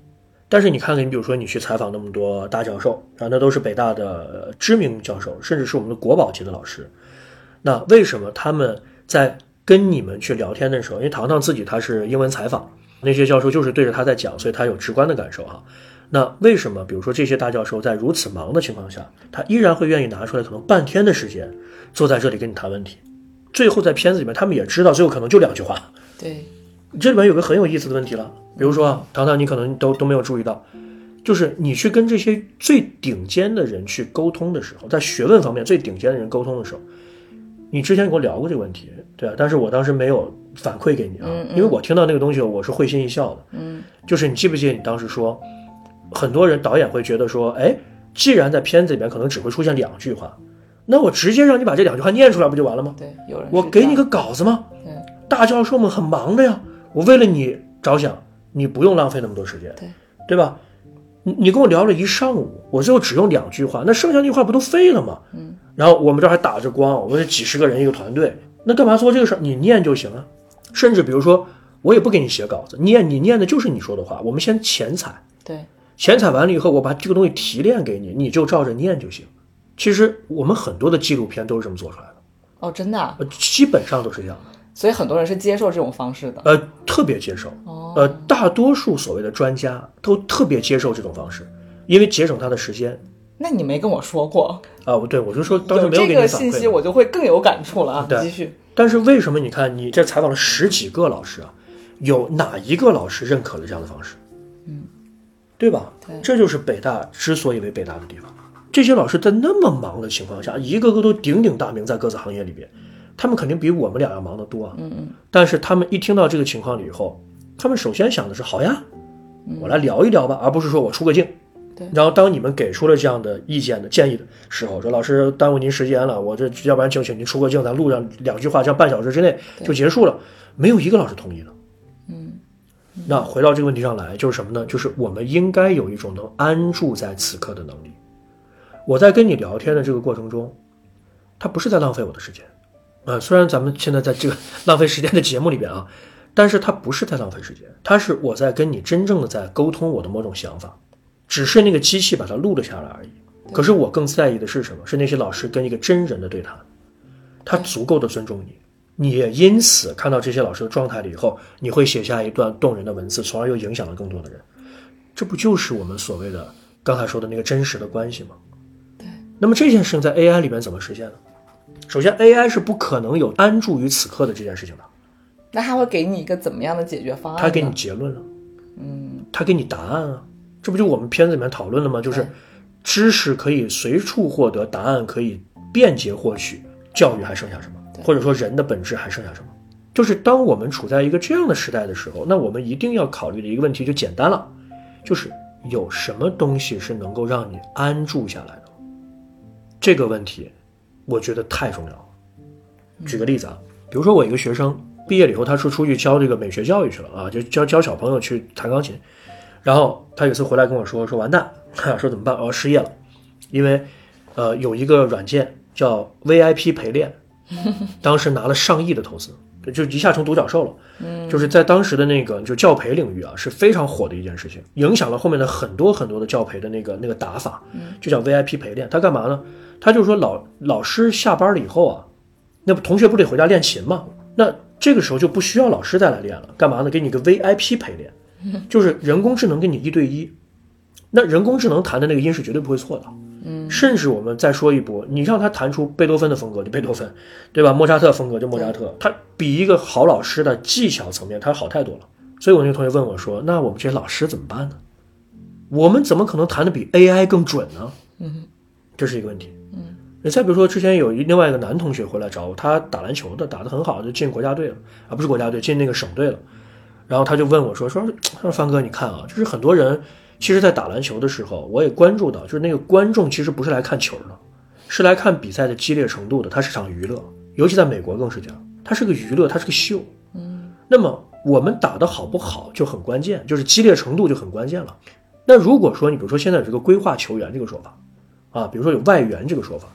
但是你看看，你比如说你去采访那么多大教授啊，那都是北大的知名教授，甚至是我们的国宝级的老师。那为什么他们在跟你们去聊天的时候，因为糖糖自己他是英文采访，那些教授就是对着他在讲，所以他有直观的感受哈。那为什么，比如说这些大教授在如此忙的情况下，他依然会愿意拿出来可能半天的时间，坐在这里跟你谈问题？最后在片子里面，他们也知道，最后可能就两句话。对，这里面有个很有意思的问题了，比如说啊糖糖，你可能都都没有注意到，就是你去跟这些最顶尖的人去沟通的时候，在学问方面最顶尖的人沟通的时候，你之前跟我聊过这个问题，对啊，但是我当时没有反馈给你啊，因为我听到那个东西，我是会心一笑的，嗯，就是你记不记得你当时说，很多人导演会觉得说，哎，既然在片子里面可能只会出现两句话，那我直接让你把这两句话念出来不就完了吗？对，有人我给你个稿子吗？对大教授们很忙的呀，我为了你着想，你不用浪费那么多时间，对对吧？你你跟我聊了一上午，我最后只用两句话，那剩下那句话不都废了吗？嗯。然后我们这儿还打着光，我们几十个人一个团队，那干嘛做这个事儿？你念就行了。甚至比如说，我也不给你写稿子，念你念的就是你说的话，我们先前采，对，前采完了以后，我把这个东西提炼给你，你就照着念就行。其实我们很多的纪录片都是这么做出来的，哦，真的啊、呃，基本上都是这样的。所以很多人是接受这种方式的。呃，特别接受。哦呃，大多数所谓的专家都特别接受这种方式，因为节省他的时间。那你没跟我说过，啊，我对我就说当时有没有这个信给你反馈息我就会更有感触了啊！对继续，但是为什么你看你这采访了十几个老师啊，有哪一个老师认可了这样的方式？嗯，对吧？对这就是北大之所以为北大的地方。这些老师在那么忙的情况下，一个个都鼎鼎大名在各自行业里边，他们肯定比我们俩要忙得多啊。嗯嗯，但是他们一听到这个情况了以后，他们首先想的是好呀，我来聊一聊吧，而不是说我出个镜。对然后当你们给出了这样的意见的建议的时候，说老师耽误您时间了，我这要不然就请您出个镜，咱录上两句话，这样半小时之内就结束了，没有一个老师同意的。嗯，那回到这个问题上来，就是什么呢？就是我们应该有一种能安住在此刻的能力。我在跟你聊天的这个过程中，它不是在浪费我的时间，啊、虽然咱们现在在这个 浪费时间的节目里边啊，但是它不是在浪费时间，它是我在跟你真正的在沟通我的某种想法，只是那个机器把它录了下来而已。可是我更在意的是什么？是那些老师跟一个真人的对谈，他足够的尊重你，你也因此看到这些老师的状态了以后，你会写下一段动人的文字，从而又影响了更多的人。这不就是我们所谓的刚才说的那个真实的关系吗？对。那么这件事情在 AI 里面怎么实现呢？首先，AI 是不可能有安住于此刻的这件事情的。那他会给你一个怎么样的解决方案呢？他给你结论了，嗯，他给你答案啊，这不就我们片子里面讨论了吗？就是知识可以随处获得，答案可以便捷获取，教育还剩下什么？或者说人的本质还剩下什么？就是当我们处在一个这样的时代的时候，那我们一定要考虑的一个问题就简单了，就是有什么东西是能够让你安住下来的？这个问题，我觉得太重要了。举个例子啊，比如说我一个学生毕业了以后，他是出去教这个美学教育去了啊，就教教小朋友去弹钢琴。然后他有次回来跟我说，说完蛋，说怎么办？我要失业了，因为呃有一个软件叫 VIP 陪练，当时拿了上亿的投资，就一下成独角兽了。嗯，就是在当时的那个就教培领域啊，是非常火的一件事情，影响了后面的很多很多的教培的那个那个打法，就叫 VIP 陪练。他干嘛呢？他就说老老师下班了以后啊，那不同学不得回家练琴吗？那这个时候就不需要老师再来练了，干嘛呢？给你个 VIP 陪练，就是人工智能跟你一对一。那人工智能弹的那个音是绝对不会错的，嗯，甚至我们再说一波，你让他弹出贝多芬的风格就贝多芬，对吧？莫扎特风格就莫扎特，他比一个好老师的技巧层面他好太多了。所以我那个同学问我说：“那我们这些老师怎么办呢？我们怎么可能弹的比 AI 更准呢？”嗯，这是一个问题。嗯，再比如说，之前有一另外一个男同学回来找我，他打篮球的，打得很好，就进国家队了啊，不是国家队，进那个省队了。然后他就问我说：“说 说帆哥，你看啊，就是很多人其实，在打篮球的时候，我也关注到，就是那个观众其实不是来看球的，是来看比赛的激烈程度的，它是场娱乐，尤其在美国更是这样，它是个娱乐，它是个秀。嗯，那么我们打的好不好就很关键，就是激烈程度就很关键了。那如果说你比如说现在有这个规划球员这个说法，啊，比如说有外援这个说法，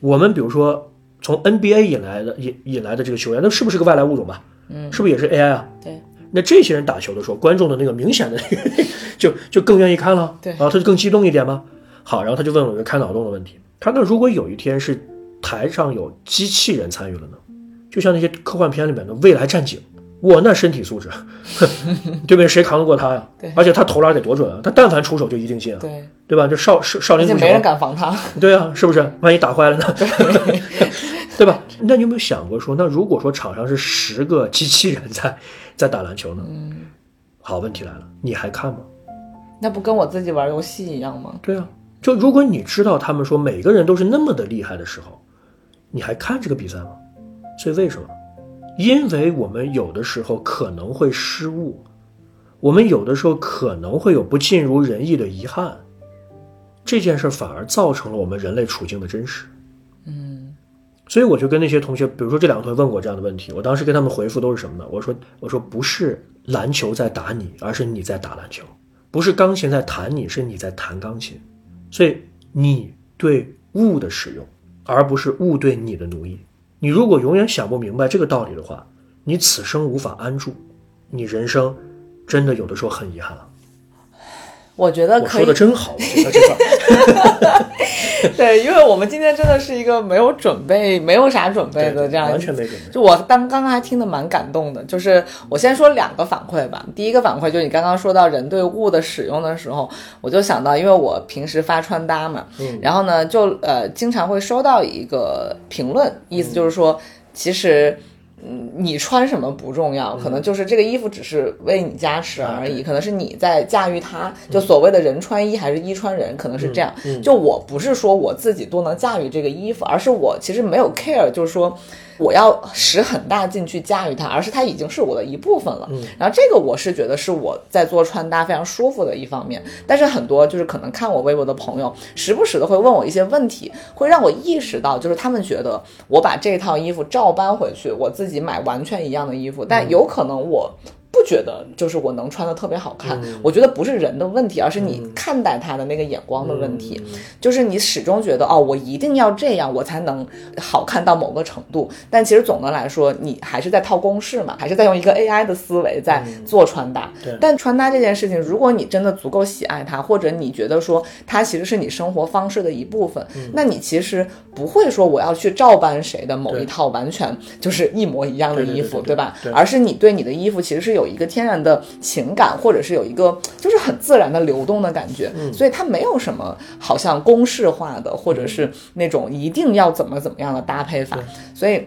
我们比如说从 NBA 引来的引引来的这个球员，那是不是个外来物种吧？嗯，是不是也是 AI 啊？对，那这些人打球的时候，观众的那个明显的那个就就更愿意看了，对啊，他就更激动一点吗？好，然后他就问我一个开脑洞的问题，他说那如果有一天是台上有机器人参与了呢？就像那些科幻片里面的未来战警，我，那身体素质，对不对？谁扛得过他呀？对而且他投篮得多准啊，他但凡出手就一定进啊，对，对吧？这少少少林足球没人敢防他。对啊，是不是？万一打坏了呢？对吧？那你有没有想过说，那如果说场上是十个机器人在在打篮球呢？嗯，好，问题来了，你还看吗？那不跟我自己玩游戏一样吗？对啊，就如果你知道他们说每个人都是那么的厉害的时候，你还看这个比赛吗？所以为什么？因为我们有的时候可能会失误，我们有的时候可能会有不尽如人意的遗憾，这件事反而造成了我们人类处境的真实。嗯，所以我就跟那些同学，比如说这两个同学问过这样的问题，我当时跟他们回复都是什么呢？我说我说不是篮球在打你，而是你在打篮球；不是钢琴在弹你，是你在弹钢琴。所以你对物的使用，而不是物对你的奴役。你如果永远想不明白这个道理的话，你此生无法安住，你人生真的有的时候很遗憾了。我觉得我可以说的真好，我觉得这个 对，因为我们今天真的是一个没有准备、没有啥准备的这样，完全没准备。就我当刚刚还听得蛮感动的，就是我先说两个反馈吧。第一个反馈就是你刚刚说到人对物的使用的时候，我就想到，因为我平时发穿搭嘛，嗯然后呢就呃经常会收到一个评论，意思就是说，其实。嗯，你穿什么不重要，可能就是这个衣服只是为你加持而已，可能是你在驾驭它。就所谓的人穿衣还是衣穿人，可能是这样。就我不是说我自己多能驾驭这个衣服，而是我其实没有 care，就是说我要使很大劲去驾驭它，而是它已经是我的一部分了。然后这个我是觉得是我在做穿搭非常舒服的一方面。但是很多就是可能看我微博的朋友，时不时的会问我一些问题，会让我意识到，就是他们觉得我把这套衣服照搬回去，我自己买完全一样的衣服，但有可能我。不觉得就是我能穿的特别好看，我觉得不是人的问题，而是你看待他的那个眼光的问题。就是你始终觉得哦，我一定要这样，我才能好看到某个程度。但其实总的来说，你还是在套公式嘛，还是在用一个 AI 的思维在做穿搭。对但穿搭这件事情，如果你真的足够喜爱它，或者你觉得说它其实是你生活方式的一部分，那你其实不会说我要去照搬谁的某一套完全就是一模一样的衣服，对对吧？对而是你对你的衣服其实是有一个天然的情感，或者是有一个就是很自然的流动的感觉，嗯所以它没有什么好像公式化的，或者是那种一定要怎么怎么样的搭配法，所以。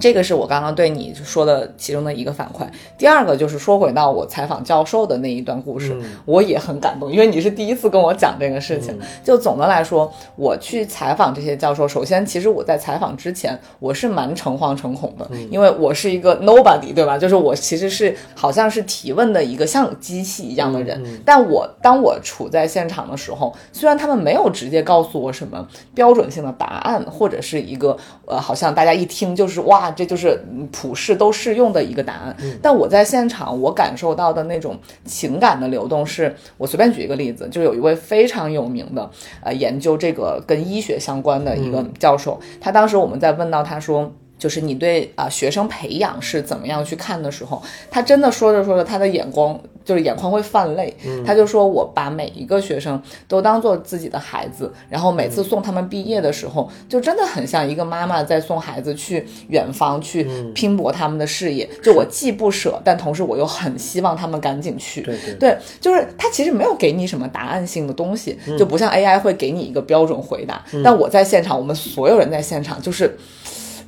这个是我刚刚对你说的其中的一个反馈。第二个就是说回到我采访教授的那一段故事，我也很感动，因为你是第一次跟我讲这个事情。就总的来说，我去采访这些教授，首先其实我在采访之前，我是蛮诚惶诚恐的，因为我是一个 nobody，对吧？就是我其实是好像是提问的一个像机器一样的人。但我当我处在现场的时候，虽然他们没有直接告诉我什么标准性的答案，或者是一个呃，好像大家一听就是哇。这就是普世都适用的一个答案，但我在现场我感受到的那种情感的流动，是我随便举一个例子，就有一位非常有名的呃研究这个跟医学相关的一个教授，他当时我们在问到他说。就是你对啊学生培养是怎么样去看的时候，他真的说着说着，他的眼光就是眼眶会泛泪。他就说：“我把每一个学生都当做自己的孩子，然后每次送他们毕业的时候，就真的很像一个妈妈在送孩子去远方去拼搏他们的事业。就我既不舍，但同时我又很希望他们赶紧去。对对对，就是他其实没有给你什么答案性的东西，就不像 AI 会给你一个标准回答。但我在现场，我们所有人在现场就是。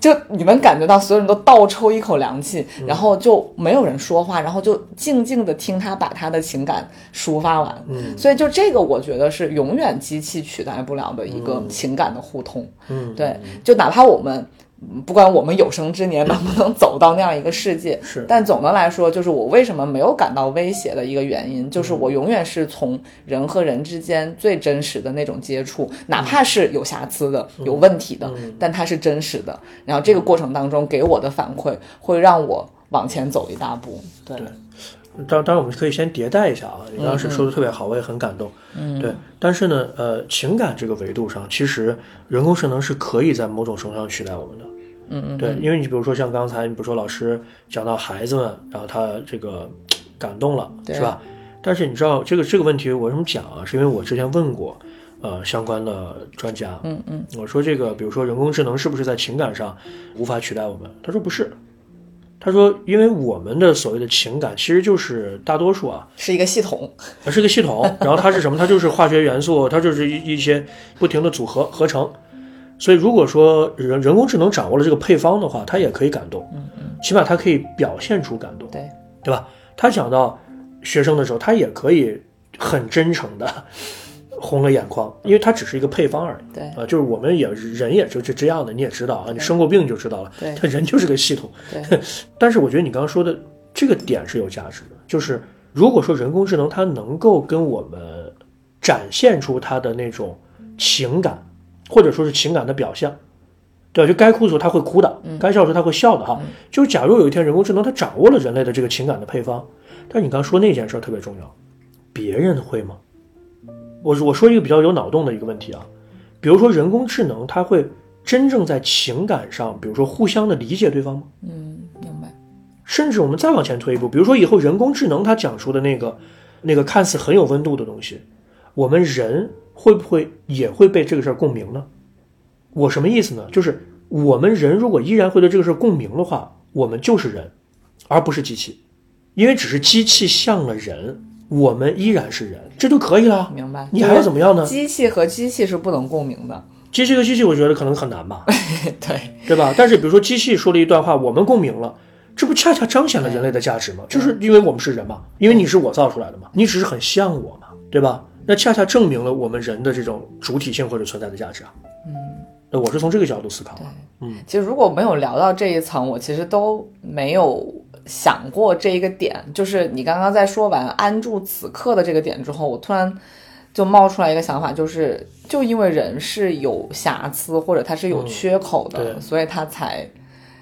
就你能感觉到所有人都倒抽一口凉气，然后就没有人说话，然后就静静的听他把他的情感抒发完。嗯，所以就这个，我觉得是永远机器取代不了的一个情感的互通。嗯，对，就哪怕我们。不管我们有生之年能不能走到那样一个世界，是，但总的来说，就是我为什么没有感到威胁的一个原因，就是我永远是从人和人之间最真实的那种接触，哪怕是有瑕疵的、有问题的，但它是真实的。然后这个过程当中给我的反馈，会让我往前走一大步。对，当当然我们可以先迭代一下啊，你当时说的特别好，我也很感动。嗯，对，但是呢，呃，情感这个维度上，其实人工智能是可以在某种程度上取代我们的。嗯嗯，对，因为你比如说像刚才你比如说老师讲到孩子们，然后他这个感动了，是吧？但是你知道这个这个问题我为什么讲啊？是因为我之前问过呃相关的专家，嗯嗯，我说这个比如说人工智能是不是在情感上无法取代我们？他说不是，他说因为我们的所谓的情感其实就是大多数啊是一个系统，是一个系统，然后它是什么？它就是化学元素，它就是一一些不停的组合合成。所以，如果说人人工智能掌握了这个配方的话，它也可以感动，嗯嗯，起码它可以表现出感动，对。对吧？他讲到学生的时候，他也可以很真诚的 红了眼眶，因为它只是一个配方而已，对。啊，就是我们也人也就就这样的，你也知道啊，你生过病就知道了，对，他人就是个系统，对。但是我觉得你刚刚说的这个点是有价值的，就是如果说人工智能它能够跟我们展现出它的那种情感。或者说是情感的表象，对吧？就该哭的时候他会哭的，该笑的时候他会笑的哈。就是假如有一天人工智能它掌握了人类的这个情感的配方，但是你刚说那件事特别重要，别人会吗？我我说一个比较有脑洞的一个问题啊，比如说人工智能它会真正在情感上，比如说互相的理解对方吗？嗯，明白。甚至我们再往前推一步，比如说以后人工智能它讲述的那个那个看似很有温度的东西，我们人。会不会也会被这个事儿共鸣呢？我什么意思呢？就是我们人如果依然会对这个事儿共鸣的话，我们就是人，而不是机器，因为只是机器像了人，我们依然是人，这就可以了。明白？你还要怎么样呢？机器和机器是不能共鸣的。机器和机器，我觉得可能很难吧。对，对吧？但是比如说机器说了一段话，我们共鸣了，这不恰恰彰显了人类的价值吗？就是因为我们是人嘛，因为你是我造出来的嘛，你只是很像我嘛，对吧？那恰恰证明了我们人的这种主体性或者存在的价值啊。嗯，那我是从这个角度思考。的，嗯，其实如果没有聊到这一层，我其实都没有想过这一个点。就是你刚刚在说完安住此刻的这个点之后，我突然就冒出来一个想法，就是就因为人是有瑕疵或者他是有缺口的，所以他才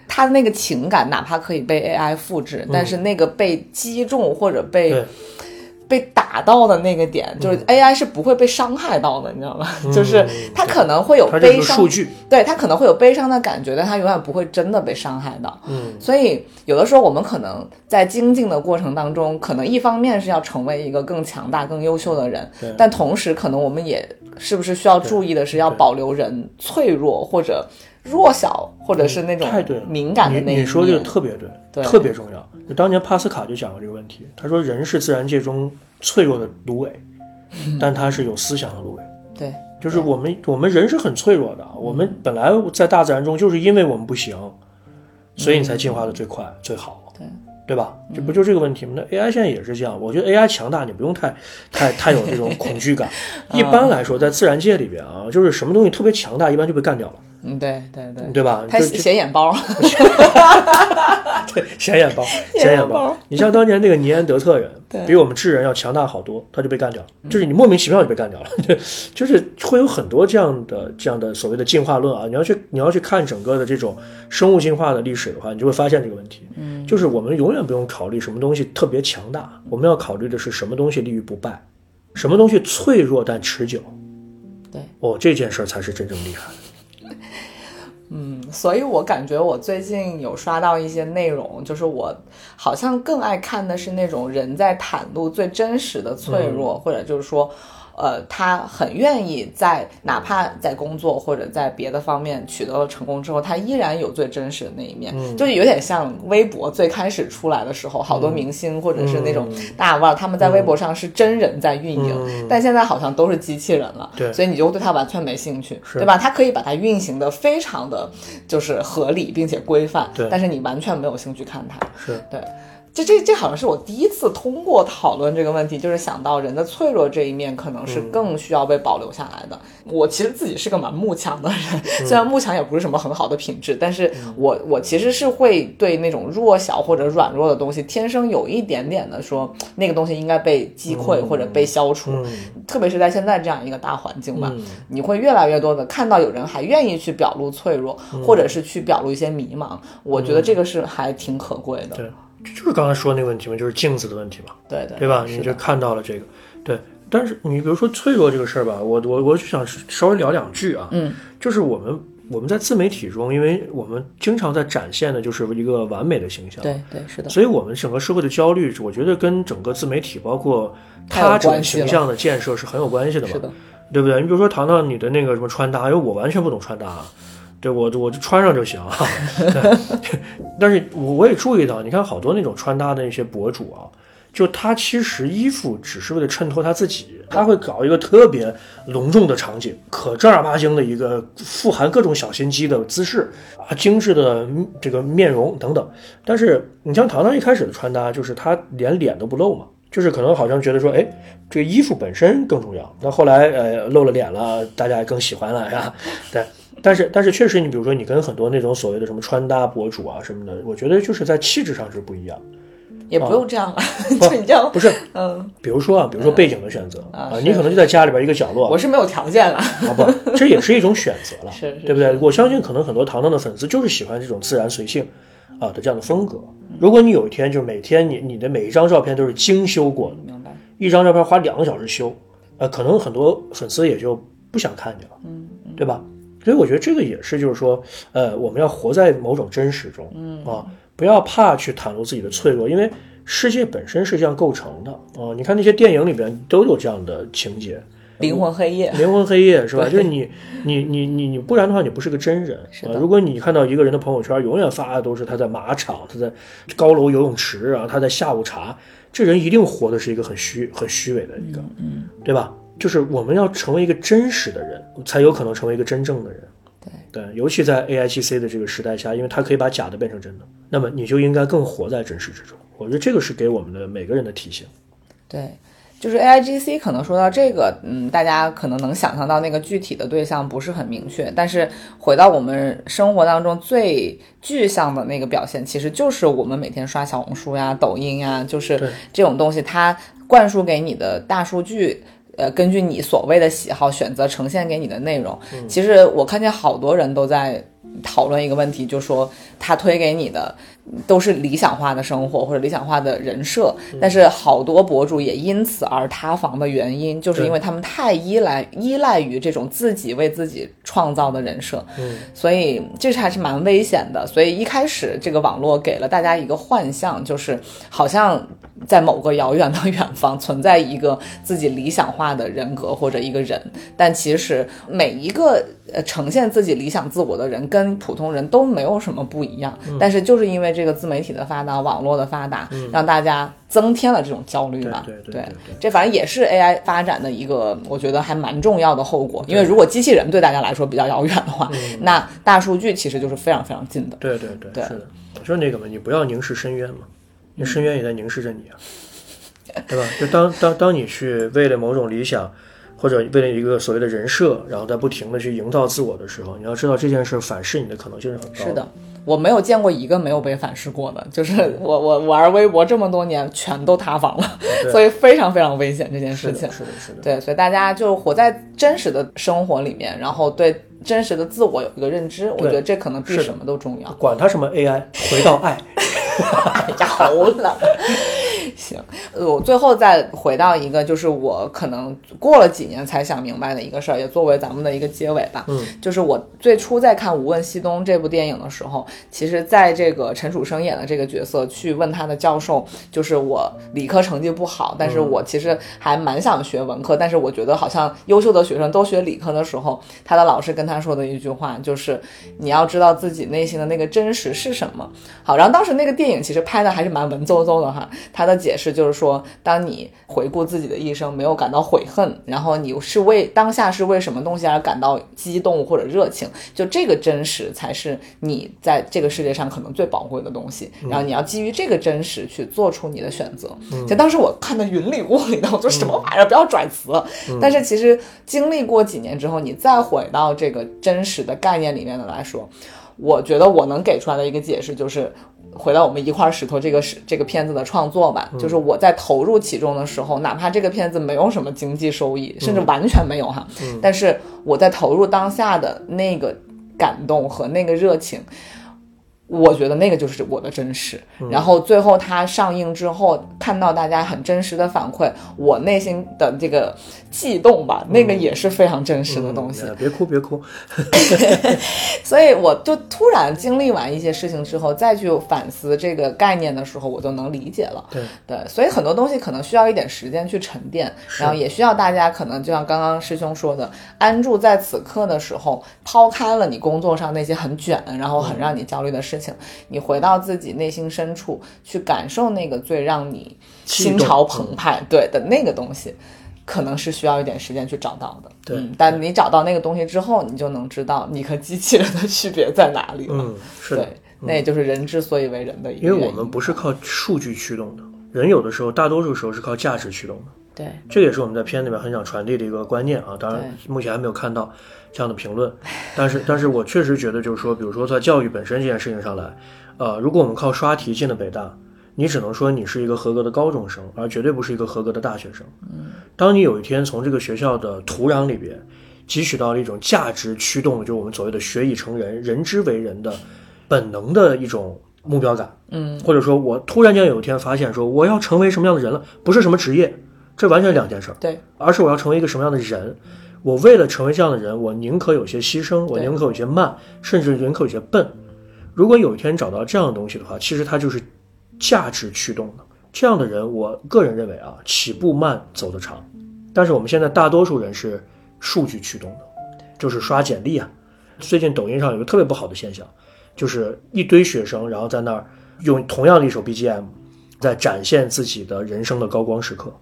他的那个情感哪怕可以被 AI 复制，但是那个被击中或者被。被打到的那个点，就是 AI 是不会被伤害到的，你知道吗？就是它可能会有悲伤，数据，对它可能会有悲伤的感觉，但它永远不会真的被伤害到。嗯，所以有的时候我们可能在精进的过程当中，可能一方面是要成为一个更强大、更优秀的人，但同时可能我们也是不是需要注意的是要保留人脆弱或者弱小，或者是那种太对敏感的那一你说这个特别对，特别重要。就当年帕斯卡就讲过这个问题，他说人是自然界中脆弱的芦苇，但他是有思想的芦苇。对，就是我们我们人是很脆弱的，我们本来在大自然中就是因为我们不行，所以你才进化的最快、最好，对对吧？这不就这个问题吗？那 AI 现在也是这样，我觉得 AI 强大，你不用太太太有这种恐惧感。一般来说，在自然界里边啊，就是什么东西特别强大，一般就被干掉了，嗯，对对对，对吧？他显眼包，对，显眼包，显眼包包。你像当年那个尼安德特人对，比我们智人要强大好多，他就被干掉了，就是你莫名其妙就被干掉了，就是会有很多这样的这样的所谓的进化论啊。你要去你要去看整个的这种生物进化的历史的话，你就会发现这个问题。嗯，就是我们永远不用考虑什么东西特别强大，我们要考虑的是什么东西立于不败，什么东西脆弱但持久。对，哦，这件事儿才是真正厉害的。所以我感觉我最近有刷到一些内容，就是我好像更爱看的是那种人在袒露最真实的脆弱，或者就是说。呃，他很愿意在哪怕在工作或者在别的方面取得了成功之后，他依然有最真实的那一面，就有点像微博最开始出来的时候，好多明星或者是那种大腕儿，他们在微博上是真人在运营，但现在好像都是机器人了，对。所以你就对他完全没兴趣，对吧？他可以把它运行的非常的就是合理并且规范，对。但是你完全没有兴趣看它，是。对。这这这好像是我第一次通过讨论这个问题，就是想到人的脆弱这一面可能是更需要被保留下来的。我其实自己是个蛮慕强的人，虽然慕强也不是什么很好的品质，但是我我其实是会对那种弱小或者软弱的东西，天生有一点点的说那个东西应该被击溃或者被消除。特别是在现在这样一个大环境吧，你会越来越多的看到有人还愿意去表露脆弱，或者是去表露一些迷茫。我觉得这个是还挺可贵的。就是刚才说那个问题嘛，就是镜子的问题嘛。对对对吧？你就看到了这个，对。但是你比如说脆弱这个事儿吧，我我我就想稍微聊两句啊。嗯，就是我们我们在自媒体中，因为我们经常在展现的就是一个完美的形象，，对对是的。所以我们整个社会的焦虑，我觉得跟整个自媒体包括他者关系了形象的建设是很有关系的嘛。是的，对不对？你比如说糖糖，你的那个什么穿搭，因为我完全不懂穿搭啊，对我我就穿上就行啊。对但是我我也注意到，你看好多那种穿搭的那些博主啊，就他其实衣服只是为了衬托他自己，他会搞一个特别隆重的场景，可正儿八经的一个富含各种小心机的姿势啊，精致的这个面容等等。但是你像糖糖一开始的穿搭，就是他连脸都不露嘛。就是可能好像觉得说，哎，这个衣服本身更重要。那后来，呃，露了脸了，大家也更喜欢了呀。对，但是但是确实，你比如说你跟很多那种所谓的什么穿搭博主啊什么的，我觉得就是在气质上是不一样。也不用这样了，就你这样不是，嗯，比如说啊，比如说背景的选择啊，你可能就在家里边一个角落，我是没有条件了。啊不，这也是一种选择了，是是对不对？我相信可能很多糖糖的粉丝就是喜欢这种自然随性啊的这样的风格。如果你有一天就是每天你你的每一张照片都是精修过的，明白，一张照片花两个小时修，呃，可能很多粉丝也就不想看你了，嗯，对吧？所以我觉得这个也是，就是说，呃，我们要活在某种真实中，嗯啊，不要怕去袒露自己的脆弱，因为世界本身是这样构成的啊。你看那些电影里边都有这样的情节，灵魂黑夜，灵魂黑夜是吧？就是你你你你你不然的话，你不是个真人啊。如果你看到一个人的朋友圈永远发的都是他在马场、他在高楼游泳池啊、他在下午茶，这人一定活的是一个很虚、很虚伪的一个，嗯，对吧？就是我们要成为一个真实的人，才有可能成为一个真正的人。对对，尤其在 A I G C 的这个时代下，因为它可以把假的变成真的，那么你就应该更活在真实之中。我觉得这个是给我们的每个人的提醒。对，就是 A I G C 可能说到这个，嗯，大家可能能想象到那个具体的对象不是很明确，但是回到我们生活当中最具象的那个表现，其实就是我们每天刷小红书呀、抖音呀，就是这种东西，它灌输给你的大数据。呃，根据你所谓的喜好选择呈现给你的内容，其实我看见好多人都在讨论一个问题，就说他推给你的都是理想化的生活或者理想化的人设，但是好多博主也因此而塌房的原因，就是因为他们太依赖依赖于这种自己为自己创造的人设，嗯，所以这是还是蛮危险的。所以一开始这个网络给了大家一个幻象，就是好像在某个遥远的远方存在一个自己理想化的人格或者一个人，但其实每一个呃呈现自己理想自我的人跟普通人都没有什么不一样，但是就是因为这个自媒体的发达、网络的发达，让大家增添了这种焦虑吧。对对对这反正也是 AI 发展的一个，我觉得还蛮重要的后果。因为如果机器人对大家来说比较遥远的话，那大数据其实就是非常非常近的。对对对，对是的，就是那个嘛，你不要凝视深渊嘛，那深渊也在凝视着你啊，对吧？就当当当你去为了某种理想，或者为了一个所谓的人设，然后在不停的去营造自我的时候，你要知道这件事反噬你的可能性是很高是的，我没有见过一个没有被反噬过的，就是我我玩微博这么多年，全都塌房了，所以非常非常危险这件事情是的，。是的，对，所以大家就活在真实的生活里面，然后对真实的自我有一个认知，我觉得这可能比什么都重要。管他什么 AI，回到爱，哎呀，好了。行，呃我最后再回到一个，就是我可能过了几年才想明白的一个事儿，也作为咱们的一个结尾吧。嗯，就是我最初在看《无问西东》这部电影的时候，其实在这个陈楚生演的这个角色去问他的教授，就是我理科成绩不好，但是我其实还蛮想学文科，但是我觉得好像优秀的学生都学理科的时候，他的老师跟他说的一句话就是你要知道自己内心的那个真实是什么。好，然后当时那个电影其实拍的还是蛮文绉绉的哈，他的解释就是说，当你回顾自己的一生，没有感到悔恨，然后你是为当下是为什么东西而感到激动或者热情，就这个真实才是你在这个世界上可能最宝贵的东西。然后你要基于这个真实去做出你的选择。就当时我看的云里雾里的，我说什么玩意儿，不要拽词。但是其实经历过几年之后，你再回到这个真实的概念里面的来说，我觉得我能给出来的一个解释就是，回到我们一块石头这个是这个片子的创作吧，就是我在投入其中的时候，哪怕这个片子没有什么经济收益，甚至完全没有哈，但是我在投入当下的那个感动和那个热情。我觉得那个就是我的真实，然后最后它上映之后，看到大家很真实的反馈，我内心的这个悸动吧，那个也是非常真实的东西。哎别哭别哭，所以我就突然经历完一些事情之后，再去反思这个概念的时候，我就能理解了。对。对，所以很多东西可能需要一点时间去沉淀，然后也需要大家可能就像刚刚师兄说的，安住在此刻的时候，抛开了你工作上那些很卷，然后很让你焦虑的事情，你回到自己内心深处去感受那个最让你心潮澎湃对的那个东西。可能是需要一点时间去找到的，对嗯，但你找到那个东西之后，你就能知道你和机器人的区别在哪里了。嗯，是的对，，那也就是人之所以为人的一个因为。我们不是靠数据驱动的，人有的时候，大多数时候是靠价值驱动的。对这也是我们在片里面很想传递的一个观念啊。当然，目前还没有看到这样的评论，但是，但是我确实觉得，就是说，比如说在教育本身这件事情上来，呃，如果我们靠刷题进了北大，你只能说你是一个合格的高中生，而绝对不是一个合格的大学生。嗯，当你有一天从这个学校的土壤里边汲取到了一种价值驱动，就是我们所谓的学以成人、人之为人的本能的一种目标感。嗯，或者说我突然间有一天发现说我要成为什么样的人了，不是什么职业，这完全是两件事儿。对而是我要成为一个什么样的人。我为了成为这样的人，我宁可有些牺牲，我宁可有些慢，甚至宁可有些笨。如果有一天找到这样的东西的话，其实它就是价值驱动的。这样的人，我个人认为啊，起步慢，走得长。但是我们现在大多数人是数据驱动的，就是刷简历啊。最近抖音上有个特别不好的现象，就是一堆学生，然后在那儿用同样的一首 BGM，在展现自己的人生的高光时刻。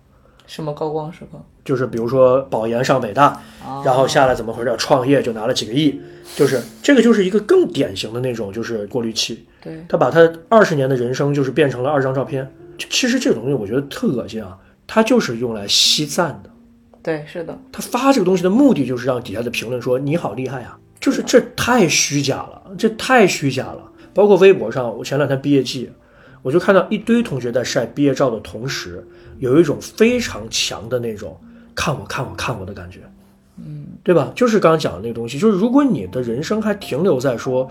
什么高光时刻？就是比如说保研上北大，然后下来怎么回事？创业就拿了几个亿，就是这个就是一个更典型的那种就是过滤器。对他把他二十年的人生就是变成了二张照片。其实这个东西我觉得特恶心啊，他就是用来吸赞的。对，是的，他发这个东西的目的就是让底下的评论说你好厉害啊，就是这太虚假了，这太虚假了。包括微博上，我前两天毕业季，我就看到一堆同学在晒毕业照的同时，有一种非常强的那种看我看我看我的感觉，嗯，对吧？就是刚刚讲的那个东西，就是如果你的人生还停留在说，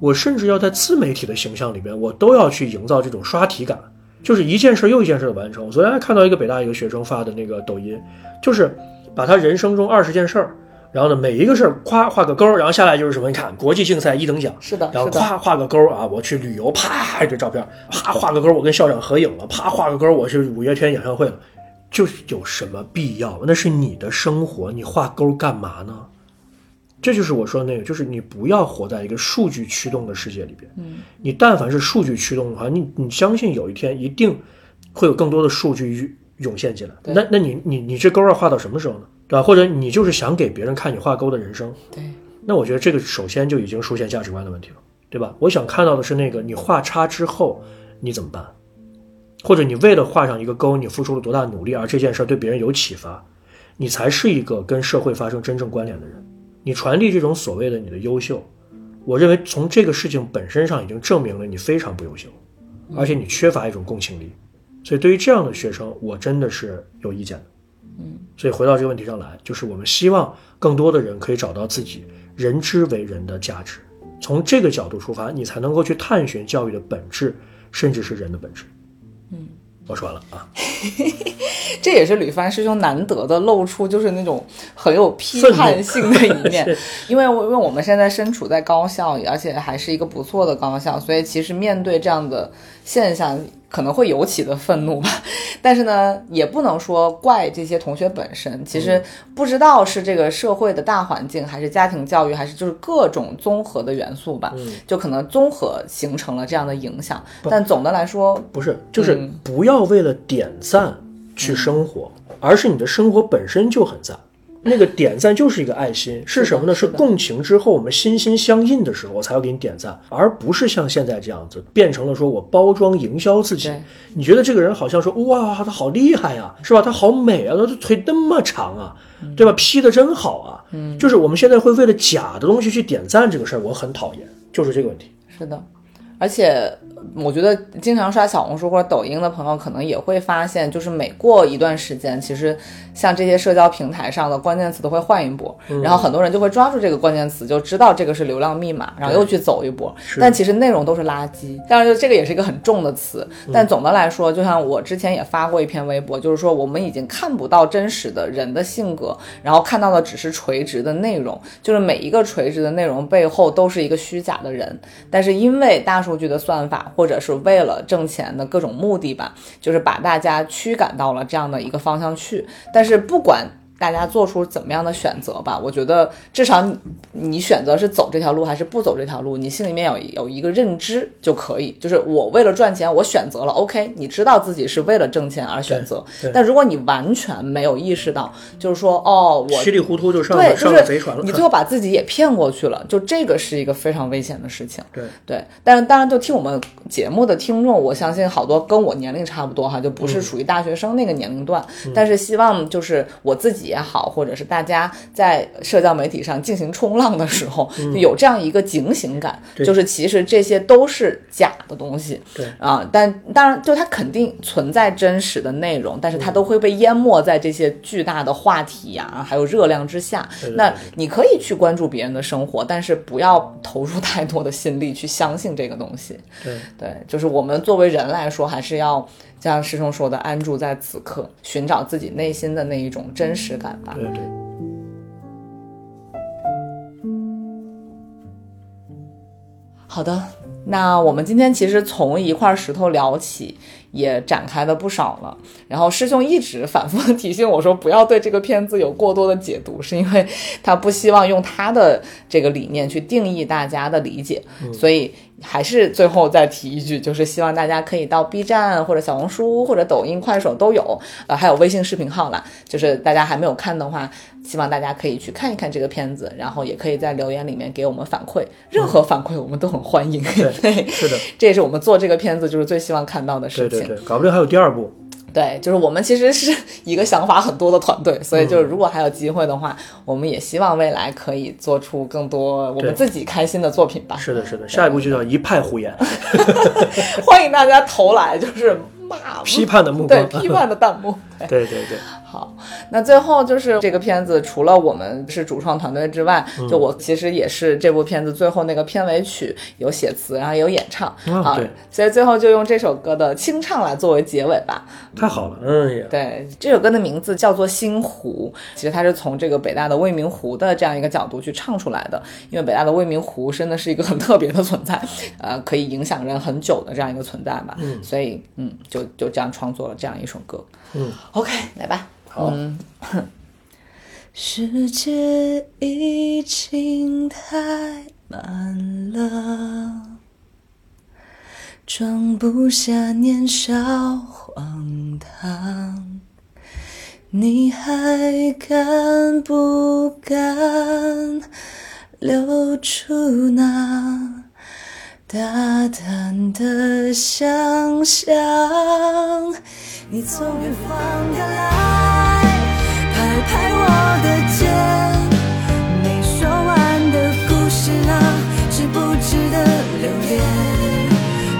我甚至要在自媒体的形象里边，我都要去营造这种刷题感，就是一件事又一件事的完成。我昨天还看到一个北大一个学生发的那个抖音，就是把他人生中二十件事儿，然后呢每一个事儿夸画个勾儿，然后下来就是什么？你看国际竞赛一等奖，是的，然后，夸画个勾儿啊，我去旅游，啪一堆照片，啪画个勾儿，我跟校长合影了，啪画个勾儿，我去五月天演唱会了，就是有什么必要？那是你的生活，你画勾儿干嘛呢？这就是我说的那个，就是你不要活在一个数据驱动的世界里边。嗯，你但凡是数据驱动的话，你你相信有一天一定会有更多的数据涌现进来。那那你你你这勾要画到什么时候呢？对吧？或者你就是想给别人看你画勾的人生，对，那我觉得这个首先就已经出现价值观的问题了，对吧？我想看到的是那个你画叉之后你怎么办，或者你为了画上一个勾，你付出了多大努力，而这件事对别人有启发，你才是一个跟社会发生真正关联的人。你传递这种所谓的你的优秀，我认为从这个事情本身上已经证明了你非常不优秀，而且你缺乏一种共情力。所以对于这样的学生，我真的是有意见的。所以回到这个问题上来，就是我们希望更多的人可以找到自己人之为人的价值，从这个角度出发，你才能够去探寻教育的本质，甚至是人的本质。嗯，我说完了啊。这也是吕帆师兄难得的露出，就是那种很有批判性的一面。因为因为我们现在身处在高校，而且还是一个不错的高校，所以其实面对这样的现象，可能会尤其的愤怒吧。但是呢，也不能说怪这些同学本身，其实不知道是这个社会的大环境，还是家庭教育，还是就是各种综合的元素吧，就可能综合形成了这样的影响。但总的来说，不是，就是不要为了点赞去生活，而是你的生活本身就很赞。那个点赞就是一个爱心，是什么呢？是共情之后我们心心相印的时候，我才要给你点赞，而不是像现在这样子变成了说我包装营销自己。你觉得这个人好像说哇，他好厉害呀、是吧？他好美啊，他的腿那么长啊，对吧？P 的真好啊。嗯，就是我们现在会为了假的东西去点赞这个事儿，我很讨厌，就是这个问题。是的，而且我觉得经常刷小红书或者抖音的朋友，可能也会发现，就是每过一段时间，其实像这些社交平台上的关键词都会换一波，然后很多人就会抓住这个关键词，就知道这个是流量密码，然后又去走一波。但其实内容都是垃圾，当然就这个也是一个很重的词。但总的来说，就像我之前也发过一篇微博，就是说我们已经看不到真实的人的性格，然后看到的只是垂直的内容，就是每一个垂直的内容背后都是一个虚假的人。但是因为大数据的算法，或者是为了挣钱的各种目的吧，就是把大家驱赶到了这样的一个方向去。但是不管大家做出怎么样的选择吧，我觉得至少你你选择是走这条路还是不走这条路，你心里面有有一个认知就可以。就是我为了赚钱，我选择了，OK，你知道自己是为了挣钱而选择。但如果你完全没有意识到，就是说，哦，我稀里糊涂就上对，了上就是了贼船了。你最后把自己也骗过去了，就这个是一个非常危险的事情。对对，但是当然，就听我们节目的听众，我相信好多跟我年龄差不多哈，就不是属于大学生那个年龄段。但是希望就是我自己也好，或者是大家在社交媒体上进行冲浪的时候，就有这样一个警醒感，就是其实这些都是假的东西。对啊，但当然，就它肯定存在真实的内容，但是它都会被淹没在这些巨大的话题呀、还有热量之下。那你可以去关注别人的生活，但是不要投入太多的心力去相信这个东西。对对，就是我们作为人来说，还是要像师兄说的，安住在此刻，寻找自己内心的那一种真实感吧。对对。好的，那我们今天其实从一块石头聊起，也展开的不少了。然后师兄一直反复的提醒我说，不要对这个片子有过多的解读，是因为他不希望用他的这个理念去定义大家的理解，所以。还是最后再提一句，就是希望大家可以到 B 站或者小红书或者抖音、快手都有，呃，还有微信视频号啦。就是大家还没有看的话，希望大家可以去看一看这个片子，然后也可以在留言里面给我们反馈，任何反馈我们都很欢迎。对，是的，这也是我们做这个片子就是最希望看到的事情。对对对，搞不定还有第二部。对，就是我们其实是一个想法很多的团队，所以就是如果还有机会的话，我们也希望未来可以做出更多我们自己开心的作品吧。是的，是的，下一步就叫一派胡言，欢迎大家投来，就是骂批判的目光对。批判的弹幕。对对对对，好，那最后就是这个片子，除了我们是主创团队之外，嗯就我其实也是这部片子最后那个片尾曲有写词，然后也有演唱、啊啊对，所以最后就用这首歌的清唱来作为结尾吧。太好了，嗯呀，对，这首歌的名字叫做《星湖》，其实它是从这个北大的未名湖的这样一个角度去唱出来的。因为北大的未名湖真的是一个很特别的存在，呃，可以影响人很久的这样一个存在吧。嗯，所以嗯，就就这样创作了这样一首歌。嗯，OK，来吧。好，世界已经太满了，装不下年少荒唐。你还敢不敢留出那大胆的想象？你从远方赶来，拍拍我的肩。没说完的故事啊，值不值得留恋？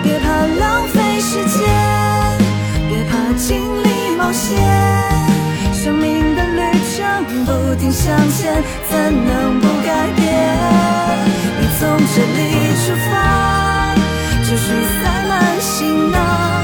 别怕浪费时间，别怕经历冒险。生命的旅程不停向前，怎能不改变？你从这里出发，就是塞满行囊。